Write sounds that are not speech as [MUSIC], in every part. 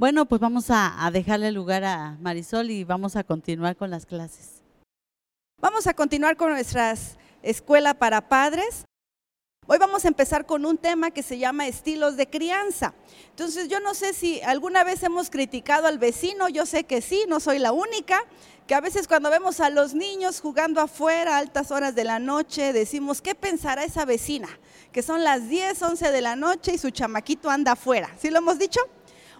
Bueno, pues vamos a, a dejarle lugar a Marisol y vamos a continuar con las clases. Vamos a continuar con nuestras escuela para padres. Hoy vamos a empezar con un tema que se llama estilos de crianza. Entonces yo no sé si alguna vez hemos criticado al vecino, yo sé que sí, no soy la única, que a veces cuando vemos a los niños jugando afuera a altas horas de la noche, decimos, ¿qué pensará esa vecina? Que son las 10, 11 de la noche y su chamaquito anda afuera. ¿Sí lo hemos dicho?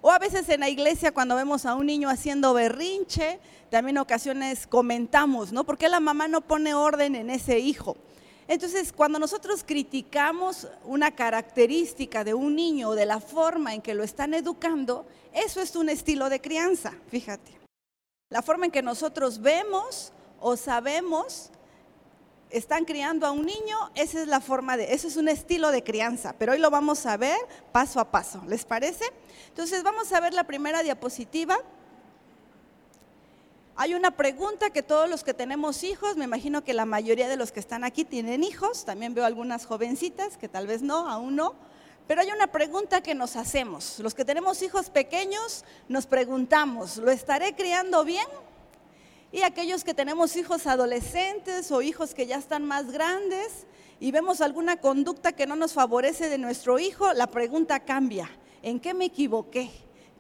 O a veces en la iglesia cuando vemos a un niño haciendo berrinche, también ocasiones comentamos, ¿no? ¿Por qué la mamá no pone orden en ese hijo? Entonces, cuando nosotros criticamos una característica de un niño o de la forma en que lo están educando, eso es un estilo de crianza, fíjate. La forma en que nosotros vemos o sabemos están criando a un niño, esa es la forma de, eso es un estilo de crianza, pero hoy lo vamos a ver paso a paso, ¿les parece? Entonces vamos a ver la primera diapositiva. Hay una pregunta que todos los que tenemos hijos, me imagino que la mayoría de los que están aquí tienen hijos, también veo algunas jovencitas que tal vez no, aún no, pero hay una pregunta que nos hacemos. Los que tenemos hijos pequeños nos preguntamos, ¿lo estaré criando bien? Y aquellos que tenemos hijos adolescentes o hijos que ya están más grandes y vemos alguna conducta que no nos favorece de nuestro hijo, la pregunta cambia. ¿En qué me equivoqué?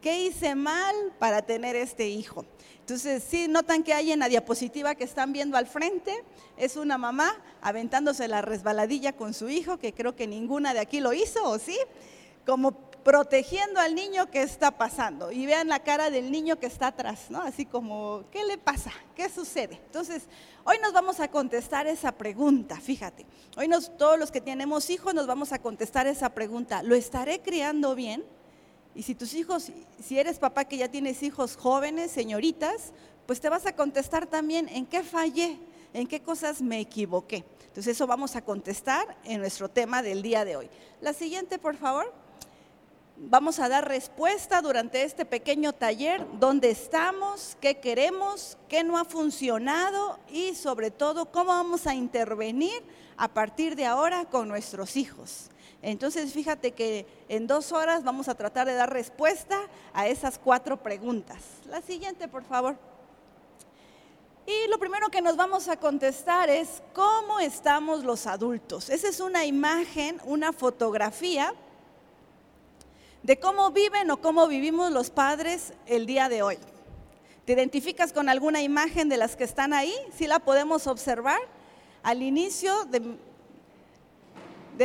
¿Qué hice mal para tener este hijo? Entonces, sí, notan que hay en la diapositiva que están viendo al frente, es una mamá aventándose la resbaladilla con su hijo, que creo que ninguna de aquí lo hizo, ¿o sí? Como protegiendo al niño que está pasando. Y vean la cara del niño que está atrás, ¿no? Así como, ¿qué le pasa? ¿Qué sucede? Entonces, hoy nos vamos a contestar esa pregunta, fíjate. Hoy nos, todos los que tenemos hijos nos vamos a contestar esa pregunta. ¿Lo estaré criando bien? Y si tus hijos, si eres papá que ya tienes hijos jóvenes, señoritas, pues te vas a contestar también en qué fallé, en qué cosas me equivoqué. Entonces eso vamos a contestar en nuestro tema del día de hoy. La siguiente, por favor vamos a dar respuesta durante este pequeño taller, dónde estamos, qué queremos, qué no ha funcionado y sobre todo cómo vamos a intervenir a partir de ahora con nuestros hijos. Entonces fíjate que en dos horas vamos a tratar de dar respuesta a esas cuatro preguntas. La siguiente, por favor. Y lo primero que nos vamos a contestar es, ¿cómo estamos los adultos? Esa es una imagen, una fotografía de cómo viven o cómo vivimos los padres el día de hoy. ¿Te identificas con alguna imagen de las que están ahí? ¿Sí la podemos observar? Al inicio, del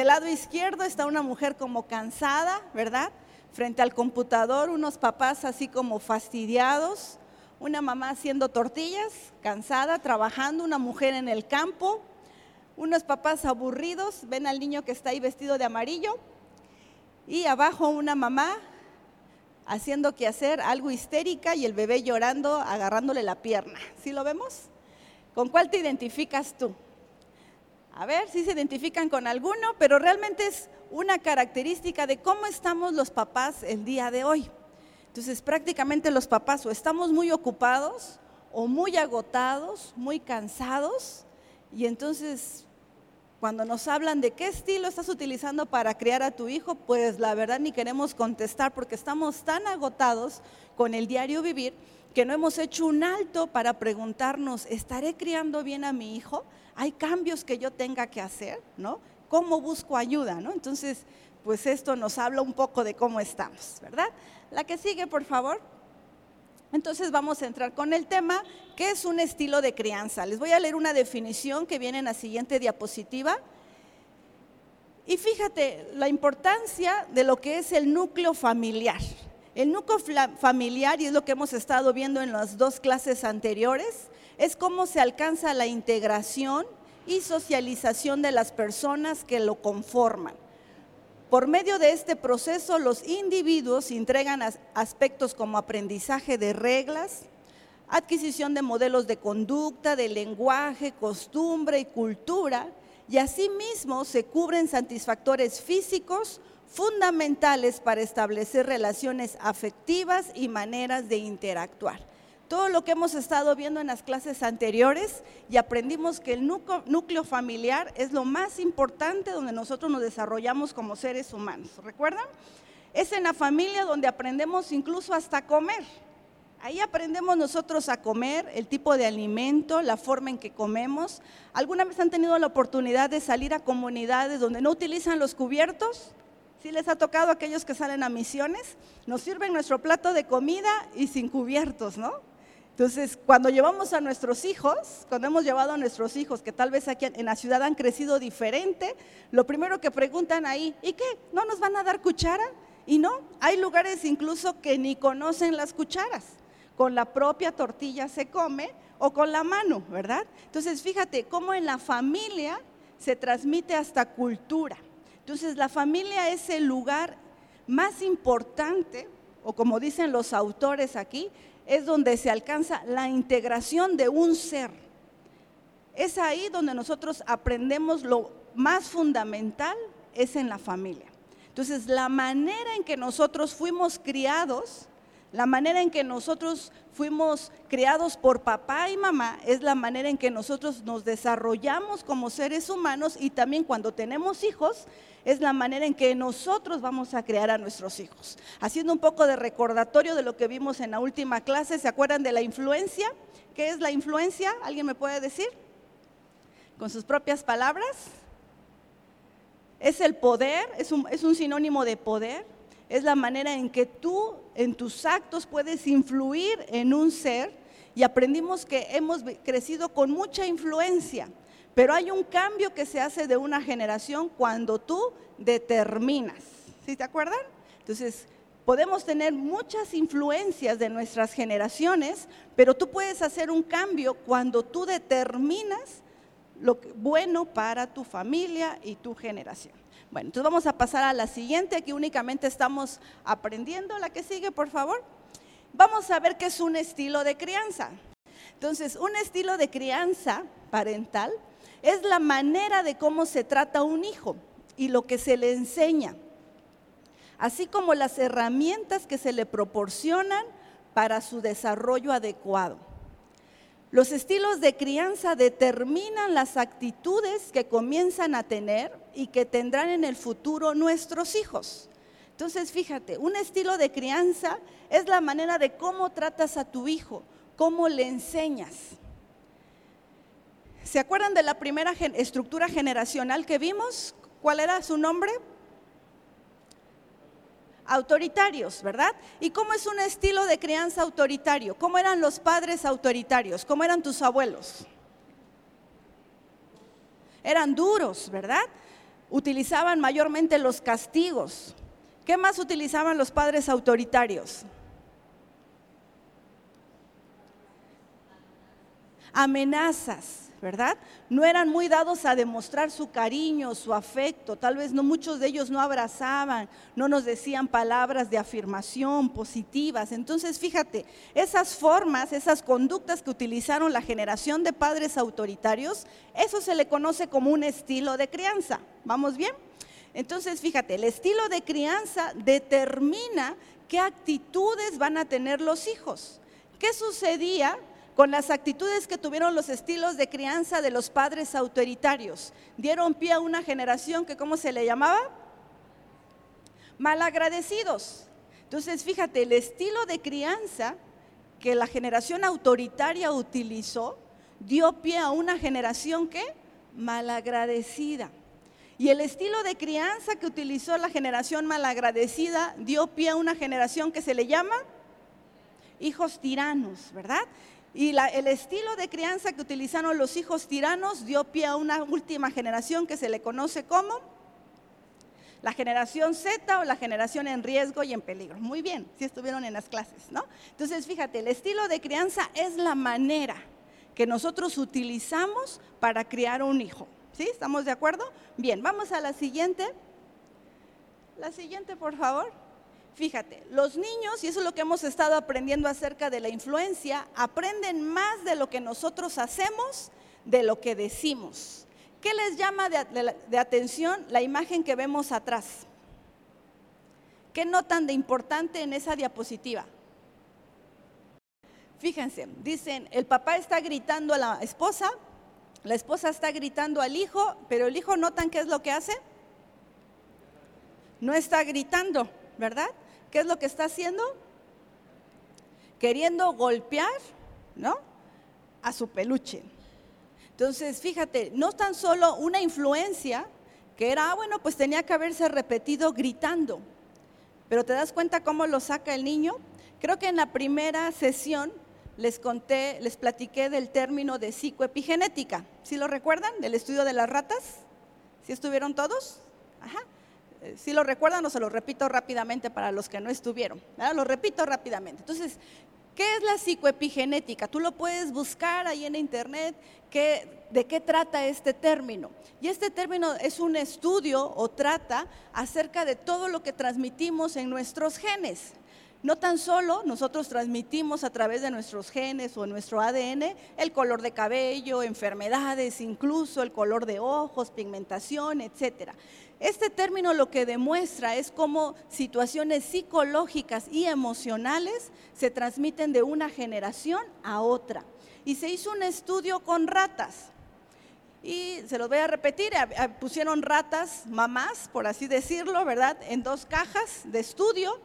lado izquierdo está una mujer como cansada, ¿verdad? Frente al computador, unos papás así como fastidiados, una mamá haciendo tortillas, cansada, trabajando, una mujer en el campo, unos papás aburridos, ven al niño que está ahí vestido de amarillo, y abajo una mamá haciendo que hacer algo histérica y el bebé llorando, agarrándole la pierna. ¿Sí lo vemos? ¿Con cuál te identificas tú? A ver si se identifican con alguno, pero realmente es una característica de cómo estamos los papás el día de hoy. Entonces prácticamente los papás o estamos muy ocupados o muy agotados, muy cansados, y entonces cuando nos hablan de qué estilo estás utilizando para criar a tu hijo, pues la verdad ni queremos contestar porque estamos tan agotados con el diario vivir que no hemos hecho un alto para preguntarnos, ¿estaré criando bien a mi hijo? ¿Hay cambios que yo tenga que hacer? ¿Cómo busco ayuda? Entonces, pues esto nos habla un poco de cómo estamos, ¿verdad? La que sigue, por favor. Entonces vamos a entrar con el tema, ¿qué es un estilo de crianza? Les voy a leer una definición que viene en la siguiente diapositiva. Y fíjate la importancia de lo que es el núcleo familiar. El núcleo familiar, y es lo que hemos estado viendo en las dos clases anteriores, es cómo se alcanza la integración y socialización de las personas que lo conforman. Por medio de este proceso, los individuos entregan aspectos como aprendizaje de reglas, adquisición de modelos de conducta, de lenguaje, costumbre y cultura, y asimismo se cubren satisfactores físicos fundamentales para establecer relaciones afectivas y maneras de interactuar todo lo que hemos estado viendo en las clases anteriores y aprendimos que el núcleo, familiar es lo más importante donde nosotros nos desarrollamos como seres humanos. ¿Recuerdan? Es en la familia donde aprendemos incluso hasta comer. Ahí aprendemos nosotros a comer, el tipo de alimento, la forma en que comemos. ¿Alguna vez han tenido la oportunidad de salir a comunidades donde no utilizan los cubiertos? ¿Sí les ha tocado a aquellos que salen a misiones? Nos sirven nuestro plato de comida y sin cubiertos, ¿no? Entonces, cuando llevamos a nuestros hijos, cuando hemos llevado a nuestros hijos que tal vez aquí en la ciudad han crecido diferente, lo primero que preguntan ahí, ¿y qué? ¿No nos van a dar cuchara? Y no, hay lugares incluso que ni conocen las cucharas. Con la propia tortilla se come o con la mano, ¿verdad? Entonces, fíjate cómo en la familia se transmite hasta cultura. Entonces, la familia es el lugar más importante, o como dicen los autores aquí, es donde se alcanza la integración de un ser. Es ahí donde nosotros aprendemos lo más fundamental, es en la familia. Entonces, la manera en que nosotros fuimos criados, la manera en que nosotros fuimos criados por papá y mamá es la manera en que nosotros nos desarrollamos como seres humanos y también cuando tenemos hijos es la manera en que nosotros vamos a crear a nuestros hijos. Haciendo un poco de recordatorio de lo que vimos en la última clase, ¿se acuerdan de la influencia? ¿Qué es la influencia? ¿Alguien me puede decir? Con sus propias palabras. Es el poder, es un, es un sinónimo de poder, es la manera en que tú en tus actos puedes influir en un ser y aprendimos que hemos crecido con mucha influencia. Pero hay un cambio que se hace de una generación cuando tú determinas. ¿Sí te acuerdan? Entonces, podemos tener muchas influencias de nuestras generaciones, pero tú puedes hacer un cambio cuando tú determinas lo bueno para tu familia y tu generación. Bueno, entonces vamos a pasar a la siguiente, aquí únicamente estamos aprendiendo. La que sigue, por favor. Vamos a ver qué es un estilo de crianza. Entonces, un estilo de crianza parental es la manera de cómo se trata un hijo y lo que se le enseña, así como las herramientas que se le proporcionan para su desarrollo adecuado. Los estilos de crianza determinan las actitudes que comienzan a tener y que tendrán en el futuro nuestros hijos. Entonces, fíjate, un estilo de crianza es la manera de cómo tratas a tu hijo, cómo le enseñas. ¿Se acuerdan de la primera estructura generacional que vimos? ¿Cuál era su nombre? Autoritarios, ¿verdad? ¿Y cómo es un estilo de crianza autoritario? ¿Cómo eran los padres autoritarios? ¿Cómo eran tus abuelos? Eran duros, ¿verdad? Utilizaban mayormente los castigos. ¿Qué más utilizaban los padres autoritarios? Amenazas. ¿Verdad? No eran muy dados a demostrar su cariño, su afecto, tal vez no muchos de ellos no abrazaban, no nos decían palabras de afirmación positivas. Entonces, fíjate, esas formas, esas conductas que utilizaron la generación de padres autoritarios, eso se le conoce como un estilo de crianza. ¿Vamos bien? Entonces, fíjate, el estilo de crianza determina qué actitudes van a tener los hijos. ¿Qué sucedía con las actitudes que tuvieron los estilos de crianza de los padres autoritarios. Dieron pie a una generación que, ¿cómo se le llamaba? Malagradecidos. Entonces, fíjate, el estilo de crianza que la generación autoritaria utilizó dio pie a una generación que malagradecida. Y el estilo de crianza que utilizó la generación malagradecida dio pie a una generación que se le llama hijos tiranos, ¿verdad? Y el estilo de crianza que utilizaron los hijos tiranos dio pie a una última generación que se le conoce como la generación Z o la generación en riesgo y en peligro. Muy bien, si estuvieron en las clases, ¿no? Entonces, fíjate, el estilo de crianza es la manera que nosotros utilizamos para criar un hijo. ¿Sí? ¿Estamos de acuerdo? Bien, vamos a la siguiente. La siguiente, por favor. Fíjate, los niños, y eso es lo que hemos estado aprendiendo acerca de la influencia, aprenden más de lo que nosotros hacemos de lo que decimos. ¿Qué les llama de, atención la imagen que vemos atrás? ¿Qué notan de importante en esa diapositiva? Fíjense, dicen, el papá está gritando a la esposa, la esposa está gritando al hijo, pero el hijo notan qué es lo que hace. No está gritando, ¿verdad? ¿Qué es lo que está haciendo? Queriendo golpear, ¿no? A su peluche. Entonces, fíjate, no tan solo una influencia, que era, ah, bueno, pues tenía que haberse repetido gritando, pero ¿te das cuenta cómo lo saca el niño? Creo que en la primera sesión les conté, les platiqué del término de psicoepigenética. ¿Sí lo recuerdan? Del estudio de las ratas. ¿Sí estuvieron todos? Ajá. ¿Sí lo recuerdan o se lo repito rápidamente para los que no estuvieron? Lo repito rápidamente. Entonces, ¿Qué es la psicoepigenética? Tú lo puedes buscar ahí en internet, de qué trata este término. Y este término es un estudio o trata acerca de todo lo que transmitimos en nuestros genes. No tan solo nosotros transmitimos a través de nuestros genes o nuestro ADN el color de cabello, enfermedades, incluso el color de ojos, pigmentación, etcétera. Este término lo que demuestra es cómo situaciones psicológicas y emocionales se transmiten de una generación a otra. Y se hizo un estudio con ratas. Y se los voy a repetir, pusieron ratas mamás, por así decirlo, ¿verdad? En dos cajas de estudio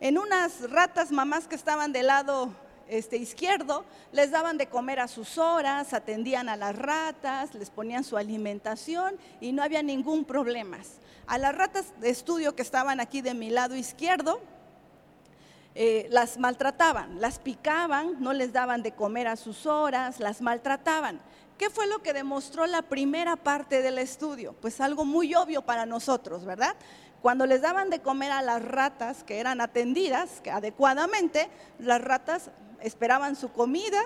en unas ratas mamás que estaban del lado este, izquierdo, les daban de comer a sus horas, atendían a las ratas, les ponían su alimentación y no había ningún problema. A las ratas de estudio que estaban aquí de mi lado izquierdo, eh, las maltrataban, las picaban, no les daban de comer a sus horas, las maltrataban. ¿Qué fue lo que demostró la primera parte del estudio? Pues algo muy obvio para nosotros, ¿verdad? Cuando les daban de comer a las ratas que eran atendidas adecuadamente, las ratas esperaban su comida,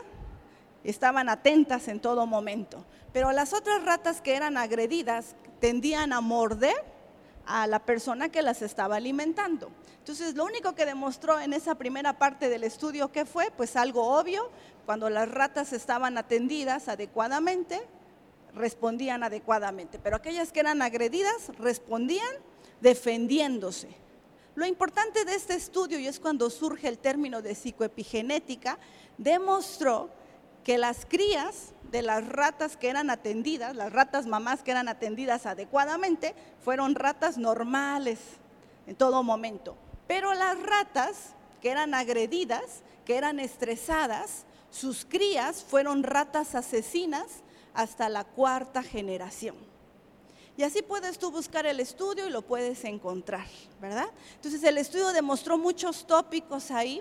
estaban atentas en todo momento. Pero las otras ratas que eran agredidas tendían a morder a la persona que las estaba alimentando. Entonces, lo único que demostró en esa primera parte del estudio que fue, pues algo obvio, cuando las ratas estaban atendidas adecuadamente, respondían adecuadamente, pero aquellas que eran agredidas respondían defendiéndose. Lo importante de este estudio, y es cuando surge el término de psicoepigenética, demostró que las crías de las ratas que eran atendidas, las ratas mamás que eran atendidas adecuadamente, fueron ratas normales en todo momento. Pero las ratas que eran agredidas, que eran estresadas, sus crías fueron ratas asesinas hasta la cuarta generación. Y así puedes tú buscar el estudio y lo puedes encontrar, ¿verdad? Entonces el estudio demostró muchos tópicos ahí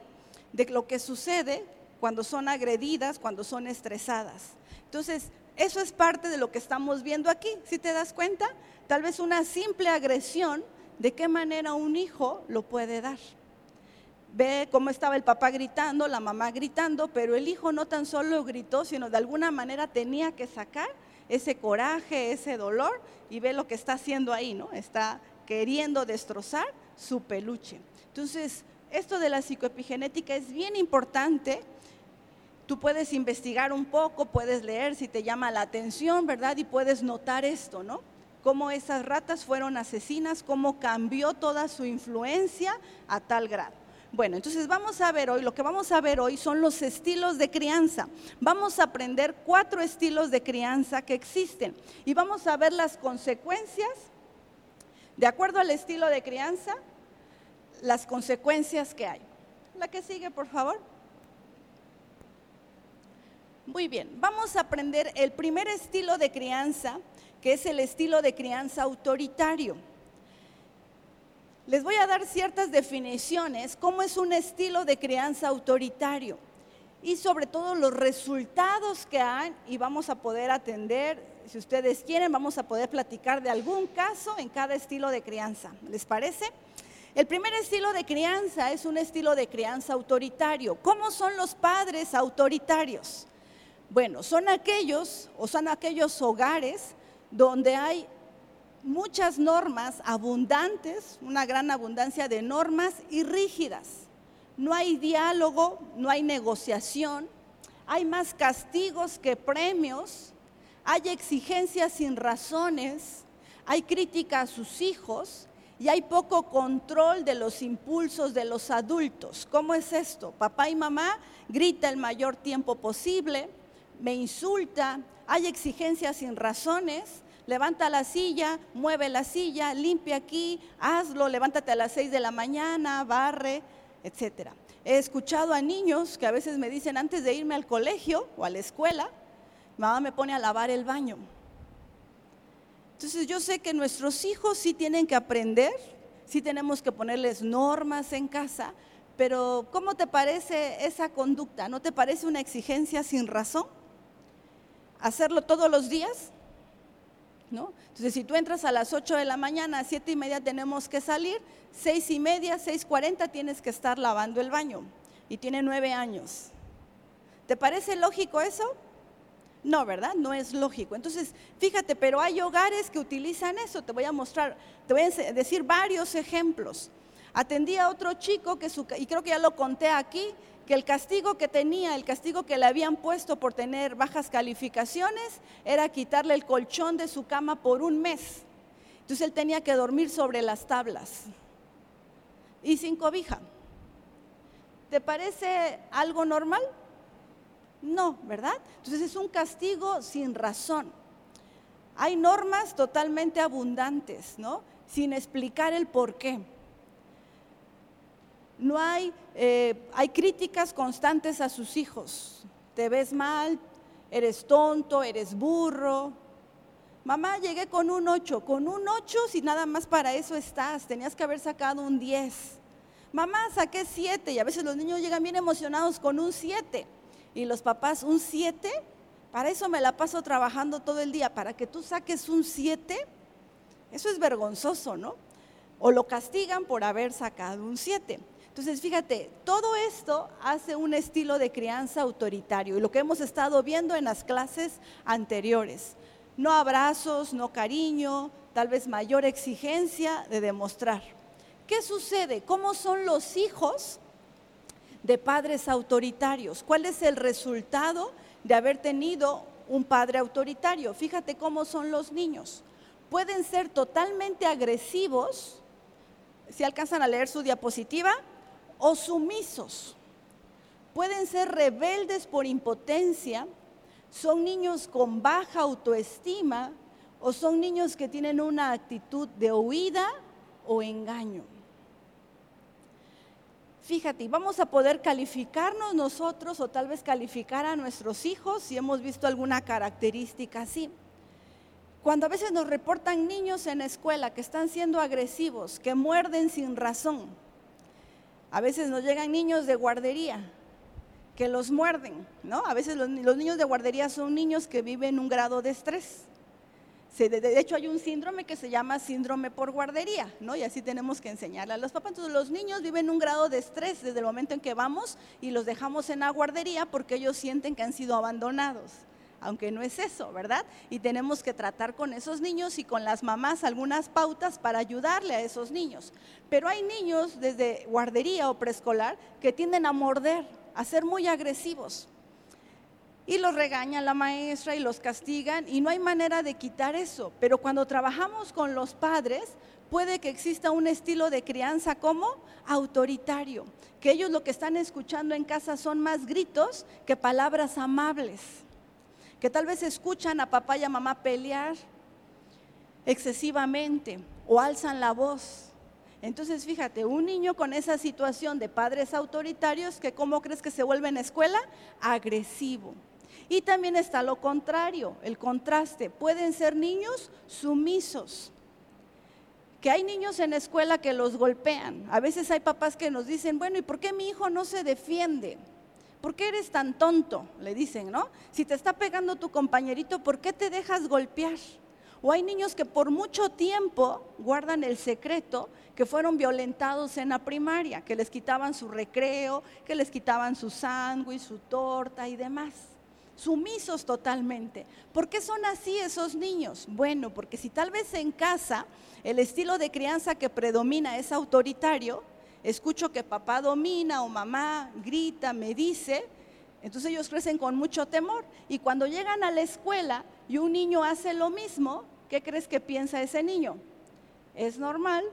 de lo que sucede cuando son agredidas, cuando son estresadas. Entonces, eso es parte de lo que estamos viendo aquí. Si te das cuenta, tal vez una simple agresión, de qué manera un hijo lo puede dar. Ve cómo estaba el papá gritando, la mamá gritando, pero el hijo no tan solo gritó, sino de alguna manera tenía que sacar ese coraje, ese dolor, y ve lo que está haciendo ahí, ¿no? Está queriendo destrozar su peluche. Entonces, esto de la psicoepigenética es bien importante. Tú puedes investigar un poco, puedes leer si te llama la atención, ¿verdad? Y puedes notar esto, ¿no? Cómo esas ratas fueron asesinas, cómo cambió toda su influencia a tal grado. Bueno, entonces vamos a ver hoy, lo que vamos a ver hoy son los estilos de crianza. Vamos a aprender cuatro estilos de crianza que existen y vamos a ver las consecuencias, de acuerdo al estilo de crianza, las consecuencias que hay. La que sigue, por favor. Muy bien, vamos a aprender el primer estilo de crianza, que es el estilo de crianza autoritario. Les voy a dar ciertas definiciones, cómo es un estilo de crianza autoritario y sobre todo los resultados que hay y vamos a poder atender, si ustedes quieren, vamos a poder platicar de algún caso en cada estilo de crianza. ¿Les parece? El primer estilo de crianza es un estilo de crianza autoritario. ¿Cómo son los padres autoritarios? Bueno, son aquellos o son aquellos hogares donde hay muchas normas abundantes, una gran abundancia de normas y rígidas. No hay diálogo, no hay negociación, hay más castigos que premios, hay exigencias sin razones, hay crítica a sus hijos y hay poco control de los impulsos de los adultos. ¿Cómo es esto? Papá y mamá grita el mayor tiempo posible, me insulta, hay exigencias sin razones, levanta la silla, mueve la silla, limpia aquí, hazlo, levántate a las 6 de la mañana, barre, etc. He escuchado a niños que a veces me dicen antes de irme al colegio o a la escuela, mamá me pone a lavar el baño. Entonces yo sé que nuestros hijos sí tienen que aprender, sí tenemos que ponerles normas en casa, pero ¿cómo te parece esa conducta? ¿No te parece una exigencia sin razón? ¿Hacerlo todos los días? Entonces, si tú entras a las 8 de la mañana, a 7 y media tenemos que salir, 6 y media, 6.40 tienes que estar lavando el baño. Y tiene 9 años. ¿Te parece lógico eso? No, ¿verdad? No es lógico. Entonces, fíjate, pero hay hogares que utilizan eso. Te voy a mostrar, te voy a decir varios ejemplos. Atendí a otro chico que su, y creo que ya lo conté aquí, que el castigo que tenía, el castigo que le habían puesto por tener bajas calificaciones, era quitarle el colchón de su cama por un mes. Entonces él tenía que dormir sobre las tablas y sin cobija. ¿Te parece algo normal? No, ¿verdad? Entonces es un castigo sin razón. Hay normas totalmente abundantes, ¿no? Sin explicar el por qué no hay, eh, hay críticas constantes a sus hijos. Te ves mal, eres tonto, eres burro. Mamá, llegué con un 8. Con un 8 si nada más para eso estás. Tenías que haber sacado un 10. Mamá, saqué 7 y a veces los niños llegan bien emocionados con un 7. Y los papás, un 7, para eso me la paso trabajando todo el día. Para que tú saques un 7, eso es vergonzoso, ¿no? O lo castigan por haber sacado un 7. Entonces, fíjate, todo esto hace un estilo de crianza autoritario y lo que hemos estado viendo en las clases anteriores. No abrazos, no cariño, tal vez mayor exigencia de demostrar. ¿Qué sucede? ¿Cómo son los hijos de padres autoritarios? ¿Cuál es el resultado de haber tenido un padre autoritario? Fíjate cómo son los niños. Pueden ser totalmente agresivos. Si alcanzan a leer su diapositiva, o sumisos. Pueden ser rebeldes por impotencia, son niños con baja autoestima o son niños que tienen una actitud de huida o engaño. Fíjate, vamos a poder calificarnos nosotros o tal vez calificar a nuestros hijos si hemos visto alguna característica así. Cuando a veces nos reportan niños en la escuela que están siendo agresivos, que muerden sin razón, a veces nos llegan niños de guardería que los muerden, ¿no? A veces los, niños de guardería son niños que viven un grado de estrés. de, hecho, hay un síndrome que se llama síndrome por guardería, ¿no? Y así tenemos que enseñarle a los papás. Entonces, los niños viven un grado de estrés desde el momento en que vamos y los dejamos en la guardería porque ellos sienten que han sido abandonados aunque no es eso, ¿verdad? Y tenemos que tratar con esos niños y con las mamás algunas pautas para ayudarle a esos niños. Pero hay niños desde guardería o preescolar que tienden a morder, a ser muy agresivos. Y los regaña la maestra y los castigan y no hay manera de quitar eso. Pero cuando trabajamos con los padres, puede que exista un estilo de crianza como autoritario, que ellos lo que están escuchando en casa son más gritos que palabras amables que tal vez escuchan a papá y a mamá pelear excesivamente o alzan la voz. Entonces, fíjate, un niño con esa situación de padres autoritarios, que ¿cómo crees que se vuelve en escuela? Agresivo. Y también está lo contrario, el contraste. Pueden ser niños sumisos. Que hay niños en la escuela que los golpean. A veces hay papás que nos dicen, bueno, ¿y por qué mi hijo no se defiende? ¿Por qué eres tan tonto? Le dicen, ¿no? Si te está pegando tu compañerito, ¿por qué te dejas golpear? O hay niños que por mucho tiempo guardan el secreto que fueron violentados en la primaria, que les quitaban su recreo, que les quitaban su sándwich, su torta y demás. Sumisos totalmente. ¿Por qué son así esos niños? Bueno, porque si tal vez en casa el estilo de crianza que predomina es autoritario, escucho que papá domina o mamá grita, me dice, entonces ellos crecen con mucho temor. Y cuando llegan a la escuela y un niño hace lo mismo, ¿qué crees que piensa ese niño? Es normal,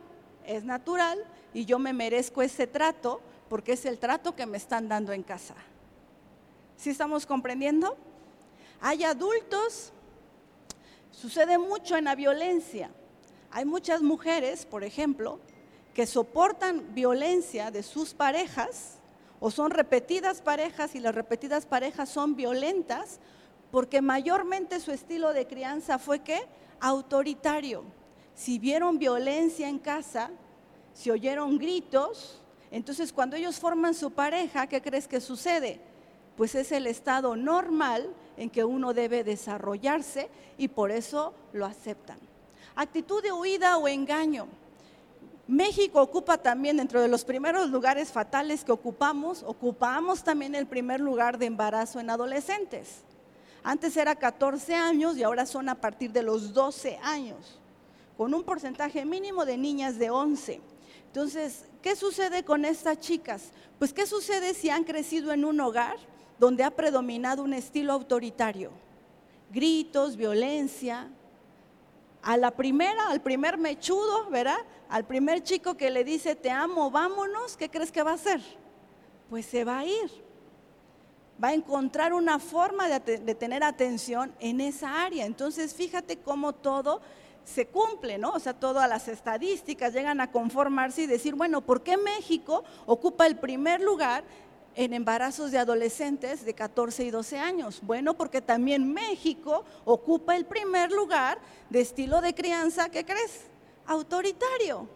es natural y yo me merezco ese trato porque es el trato que me están dando en casa. ¿Sí estamos comprendiendo? Hay adultos Sucede mucho en la violencia. Hay muchas mujeres, por ejemplo, que soportan violencia de sus parejas o son repetidas parejas y las repetidas parejas son violentas porque mayormente su estilo de crianza fue que autoritario. Si vieron violencia en casa, si oyeron gritos, entonces cuando ellos forman su pareja, ¿qué crees que sucede? Pues es el estado normal en que uno debe desarrollarse y por eso lo aceptan. Actitud de huida o engaño. México ocupa también dentro de los primeros lugares fatales que ocupamos, ocupamos también el primer lugar de embarazo en adolescentes. Antes era 14 años y ahora son a partir de los 12 años, con un porcentaje mínimo de niñas de 11. Entonces, ¿qué sucede con estas chicas? Pues, ¿qué sucede si han crecido en un hogar donde ha predominado un estilo autoritario? Gritos, violencia, a la primera, al primer mechudo, ¿verdad? Al primer chico que le dice, te amo, vámonos, ¿qué crees que va a hacer? Pues se va a ir. Va a encontrar una forma de, tener atención en esa área. Entonces, fíjate cómo todo se cumple, ¿no? O sea, todas las estadísticas llegan a conformarse y decir, bueno, ¿por qué México ocupa el primer lugar en embarazos de adolescentes de 14 y 12 años? Bueno, porque también México ocupa el primer lugar de estilo de crianza, ¿qué crees? Autoritario,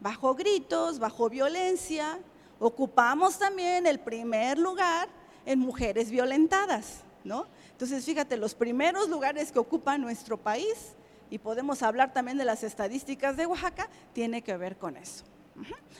bajo gritos, bajo violencia. Ocupamos también el primer lugar en mujeres violentadas, ¿no? Entonces, fíjate, los primeros lugares que ocupa nuestro país, y podemos hablar también de las estadísticas de Oaxaca, tiene que ver con eso.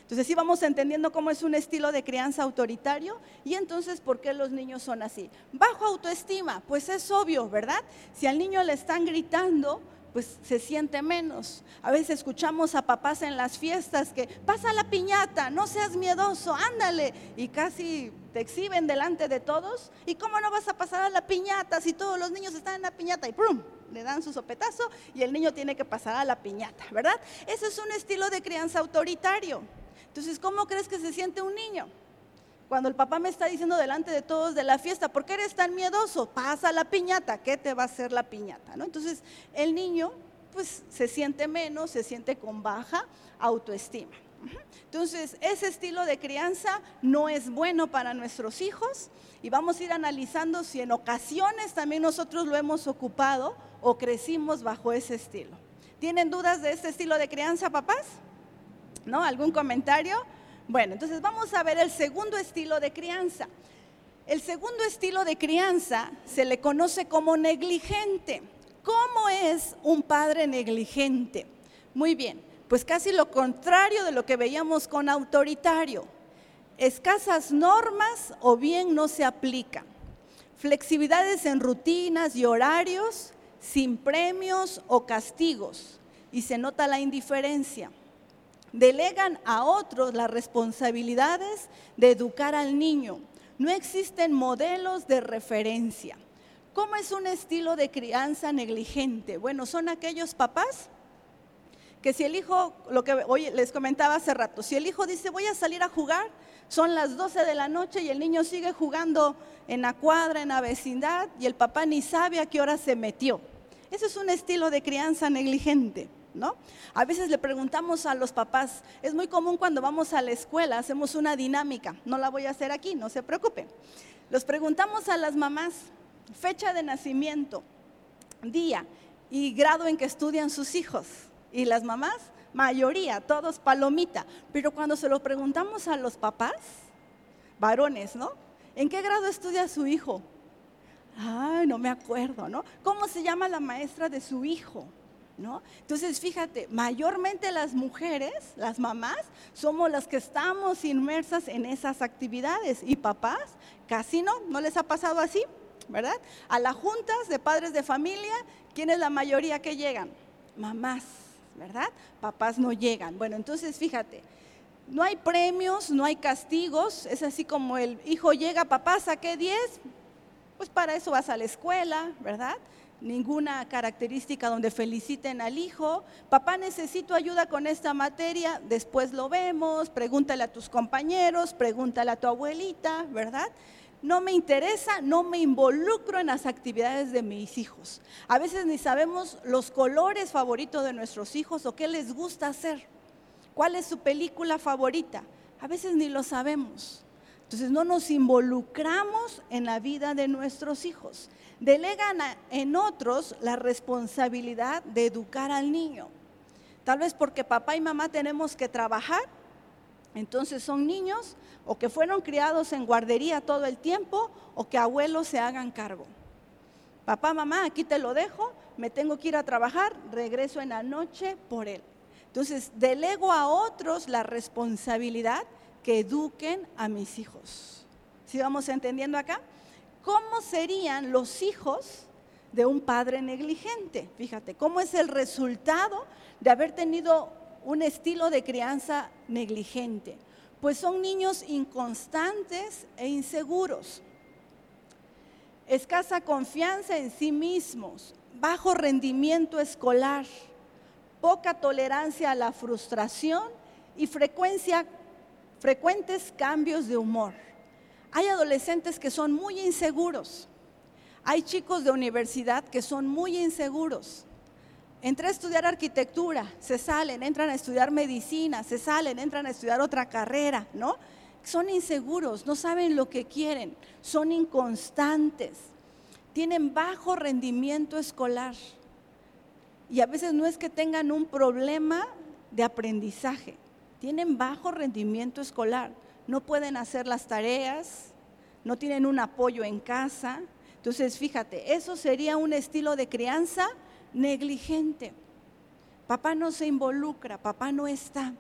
Entonces sí vamos entendiendo cómo es un estilo de crianza autoritario y entonces por qué los niños son así. Bajo autoestima, pues es obvio, ¿verdad? Si al niño le están gritando, pues se siente menos. A veces escuchamos a papás en las fiestas que pasa la piñata, no seas miedoso, ándale. Y casi te exhiben delante de todos. ¿Y cómo no vas a pasar a la piñata si todos los niños están en la piñata? Y ¡prum! Le dan su sopetazo y el niño tiene que pasar a la piñata, ¿verdad? Ese es un estilo de crianza autoritario. Entonces, ¿cómo crees que se siente un niño? Cuando el papá me está diciendo delante de todos de la fiesta, ¿por qué eres tan miedoso? Pasa la piñata, ¿qué te va a hacer la piñata? ¿no? Entonces, el niño pues se siente menos, se siente con baja autoestima. Entonces, ese estilo de crianza no es bueno para nuestros hijos y vamos a ir analizando si en ocasiones también nosotros lo hemos ocupado o crecimos bajo ese estilo. ¿Tienen dudas de este estilo de crianza, papás? ¿No? ¿Algún comentario? Bueno, entonces vamos a ver el segundo estilo de crianza. El segundo estilo de crianza se le conoce como negligente. ¿Cómo es un padre negligente? Muy bien, pues casi lo contrario de lo que veíamos con autoritario. Escasas normas o bien no se aplican. Flexibilidades en rutinas y horarios sin premios o castigos y se nota la indiferencia. Delegan a otros las responsabilidades de educar al niño. No existen modelos de referencia. ¿Cómo es un estilo de crianza negligente? Bueno, son aquellos papás que si el hijo, lo que hoy les comentaba hace rato, si el hijo dice voy a salir a jugar, son las 12 de la noche y el niño sigue jugando en la cuadra, en la vecindad y el papá ni sabe a qué hora se metió. Ese es un estilo de crianza negligente. ¿No? A veces le preguntamos a los papás, es muy común cuando vamos a la escuela, hacemos una dinámica, no la voy a hacer aquí, no se preocupen. Los preguntamos a las mamás, fecha de nacimiento, día y grado en que estudian sus hijos. Y las mamás, mayoría, todos palomita. Pero cuando se lo preguntamos a los papás, varones, ¿no? ¿En qué grado estudia su hijo? Ay, no me acuerdo, ¿no? ¿Cómo se llama la maestra de su hijo? ¿No? Entonces, fíjate, mayormente las mujeres, las mamás, somos las que estamos inmersas en esas actividades y papás casi no, ¿no les ha pasado así? ¿Verdad? A las juntas de padres de familia, ¿quién es la mayoría que llegan? Mamás, ¿verdad? Papás no llegan. Bueno, entonces fíjate, no hay premios, no hay castigos, es así como el hijo llega, papá, saqué 10, pues para eso vas a la escuela, ¿verdad? Ninguna característica donde feliciten al hijo. Papá, necesito ayuda con esta materia, después lo vemos, pregúntale a tus compañeros, pregúntale a tu abuelita, ¿verdad? No me interesa, no me involucro en las actividades de mis hijos. A veces ni sabemos los colores favoritos de nuestros hijos o qué les gusta hacer. ¿Cuál es su película favorita? A veces ni lo sabemos. Entonces no nos involucramos en la vida de nuestros hijos. Delegan en otros la responsabilidad de educar al niño. Tal vez porque papá y mamá tenemos que trabajar, entonces son niños o que fueron criados en guardería todo el tiempo o que abuelos se hagan cargo. Papá, mamá, aquí te lo dejo, me tengo que ir a trabajar, regreso en la noche por él. Entonces, delego a otros la responsabilidad que eduquen a mis hijos. ¿Sí vamos entendiendo acá? ¿Cómo serían los hijos de un padre negligente? Fíjate, ¿cómo es el resultado de haber tenido un estilo de crianza negligente? Pues son niños inconstantes e inseguros, escasa confianza en sí mismos, bajo rendimiento escolar, poca tolerancia a la frustración y frecuencia, frecuentes cambios de humor. Hay adolescentes que son muy inseguros. Hay chicos de universidad que son muy inseguros. Entré a estudiar arquitectura, se salen, entran a estudiar medicina, se salen, entran a estudiar otra carrera, ¿no? Son inseguros, no saben lo que quieren, son inconstantes, tienen bajo rendimiento escolar. Y a veces no es que tengan un problema de aprendizaje, tienen bajo rendimiento escolar, no pueden hacer las tareas, no tienen un apoyo en casa. Entonces, fíjate, eso sería un estilo de crianza negligente. Papá no se involucra, papá no está.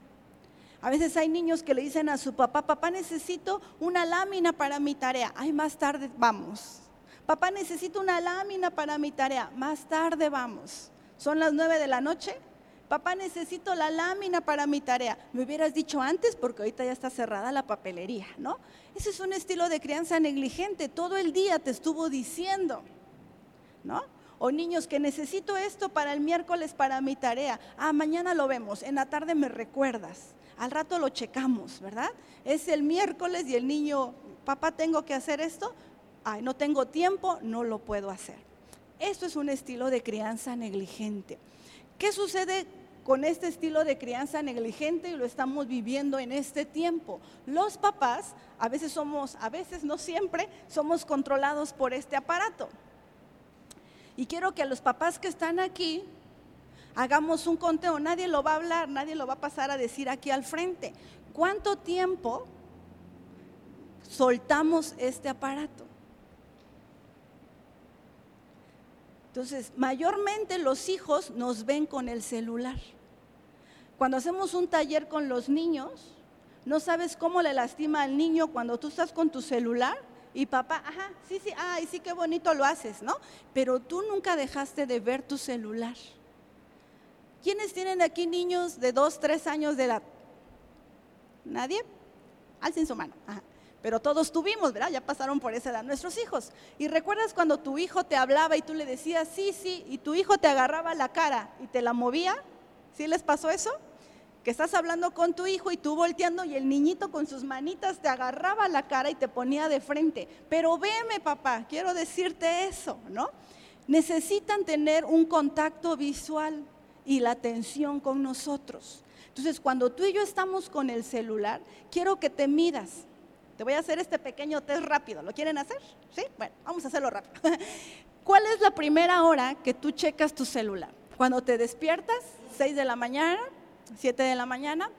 A veces hay niños que le dicen a su papá, papá necesito una lámina para mi tarea. Ay, más tarde vamos. Papá necesito una lámina para mi tarea. Más tarde vamos. Son las nueve de la noche. Papá necesito la lámina para mi tarea. Me hubieras dicho antes porque ahorita ya está cerrada la papelería, ¿no? Ese es un estilo de crianza negligente. Todo el día te estuvo diciendo, ¿no? O niños que necesito esto para el miércoles para mi tarea. Ah, mañana lo vemos, en la tarde me recuerdas. Al rato lo checamos, ¿verdad? Es el miércoles y el niño, papá, tengo que hacer esto. Ay, no tengo tiempo, no lo puedo hacer. Esto es un estilo de crianza negligente. ¿Qué sucede con este estilo de crianza negligente y lo estamos viviendo en este tiempo. Los papás, a veces somos, a veces no siempre, somos controlados por este aparato. Y quiero que a los papás que están aquí hagamos un conteo. Nadie lo va a hablar, nadie lo va a pasar a decir aquí al frente. ¿Cuánto tiempo soltamos este aparato? Entonces, mayormente los hijos nos ven con el celular. Cuando hacemos un taller con los niños, no sabes cómo le lastima al niño cuando tú estás con tu celular y papá, ajá, sí, sí, ay, sí, qué bonito lo haces, ¿no? Pero tú nunca dejaste de ver tu celular. ¿Quiénes tienen aquí niños de dos, tres años de edad? ¿Nadie? Alcen su mano. Pero todos tuvimos, ¿verdad? Ya pasaron por esa edad nuestros hijos. ¿Y recuerdas cuando tu hijo te hablaba y tú le decías, sí, sí, y tu hijo te agarraba la cara y te la movía? ¿Sí les pasó eso? Que estás hablando con tu hijo y tú volteando y el niñito con sus manitas te agarraba la cara y te ponía de frente. Pero veme, papá, quiero decirte eso, ¿no? Necesitan tener un contacto visual y la atención con nosotros. Entonces, cuando tú y yo estamos con el celular, quiero que te miras. Te voy a hacer este pequeño test rápido. ¿Lo quieren hacer? ¿Sí? Bueno, vamos a hacerlo rápido. [LAUGHS] ¿Cuál es la primera hora que tú checas tu celular? Cuando te despiertas, 6 de la mañana, 7 de la mañana.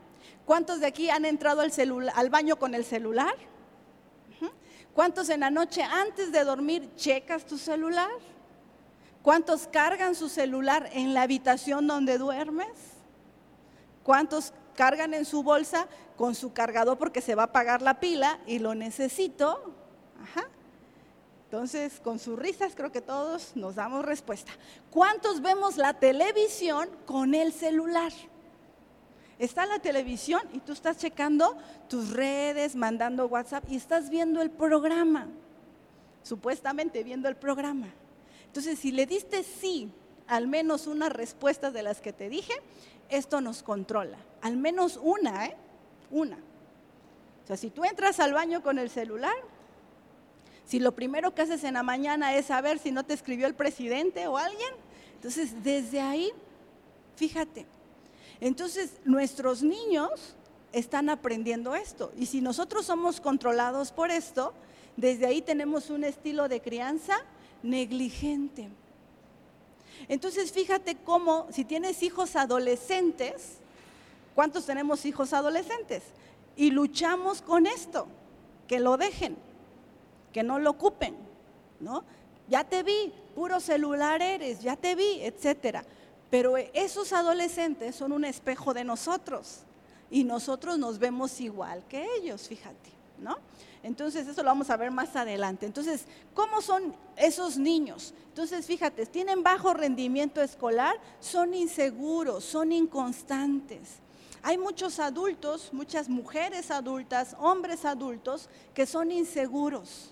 ¿Cuántos de aquí han entrado al, baño con el celular? ¿Cuántos en la noche antes de dormir checas tu celular? ¿Cuántos cargan su celular en la habitación donde duermes? ¿Cuántos cargan en su bolsa con su cargador porque se va a apagar la pila y lo necesito? Entonces, con sus risas creo que todos nos damos respuesta. ¿Cuántos vemos la televisión con el celular? Está la televisión y tú estás checando tus redes, mandando WhatsApp y estás viendo el programa, supuestamente viendo el programa. Entonces, si le diste sí, al menos una respuesta de las que te dije, esto nos controla. Al menos una, ¿eh? Una. O sea, si tú entras al baño con el celular, Si lo primero que haces en la mañana es saber si no te escribió el presidente o alguien, entonces desde ahí, fíjate, entonces nuestros niños están aprendiendo esto. Y si nosotros somos controlados por esto, desde ahí tenemos un estilo de crianza negligente. Entonces fíjate cómo si tienes hijos adolescentes, ¿cuántos tenemos hijos adolescentes? Y luchamos con esto, que lo dejen, que no lo ocupen, ¿no? Ya te vi, puro celular eres, ya te vi, etcétera. Pero esos adolescentes son un espejo de nosotros y nosotros nos vemos igual que ellos, fíjate, ¿no? Entonces, eso lo vamos a ver más adelante. Entonces, ¿cómo son esos niños? Entonces, fíjate, tienen bajo rendimiento escolar, son inseguros, son inconstantes. Hay muchos adultos, muchas mujeres adultas, hombres adultos que son inseguros,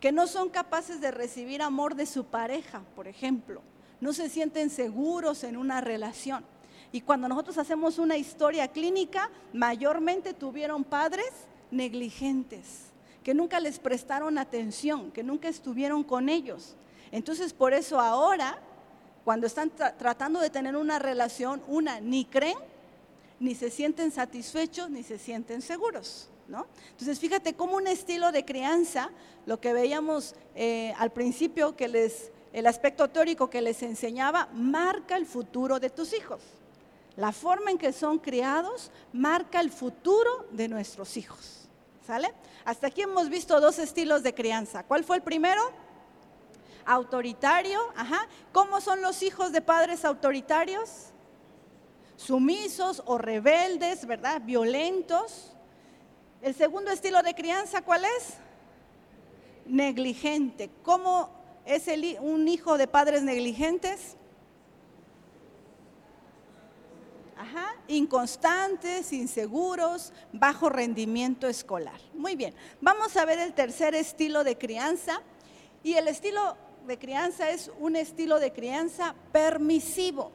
que no son capaces de recibir amor de su pareja, por ejemplo. No se sienten seguros en una relación. Y cuando nosotros hacemos una historia clínica, mayormente tuvieron padres negligentes, que nunca les prestaron atención, que nunca estuvieron con ellos. Entonces, por eso ahora, cuando están tratando de tener una relación, una, ni creen, ni se sienten satisfechos, ni se sienten seguros. ¿no? Entonces, fíjate cómo un estilo de crianza, lo que veíamos eh, al principio, que les, el aspecto teórico que les enseñaba, marca el futuro de tus hijos. La forma en que son criados marca el futuro de nuestros hijos. ¿Sale? Hasta aquí hemos visto dos estilos de crianza. ¿Cuál fue el primero? Autoritario, ajá. ¿Cómo son los hijos de padres autoritarios? Sumisos o rebeldes, ¿verdad? Violentos. El segundo estilo de crianza, ¿cuál es? Negligente. ¿Cómo es un hijo de padres negligentes? Ajá, inconstantes, inseguros, bajo rendimiento escolar. Muy bien, vamos a ver el tercer estilo de crianza. Y el estilo de crianza es un estilo de crianza permisivo.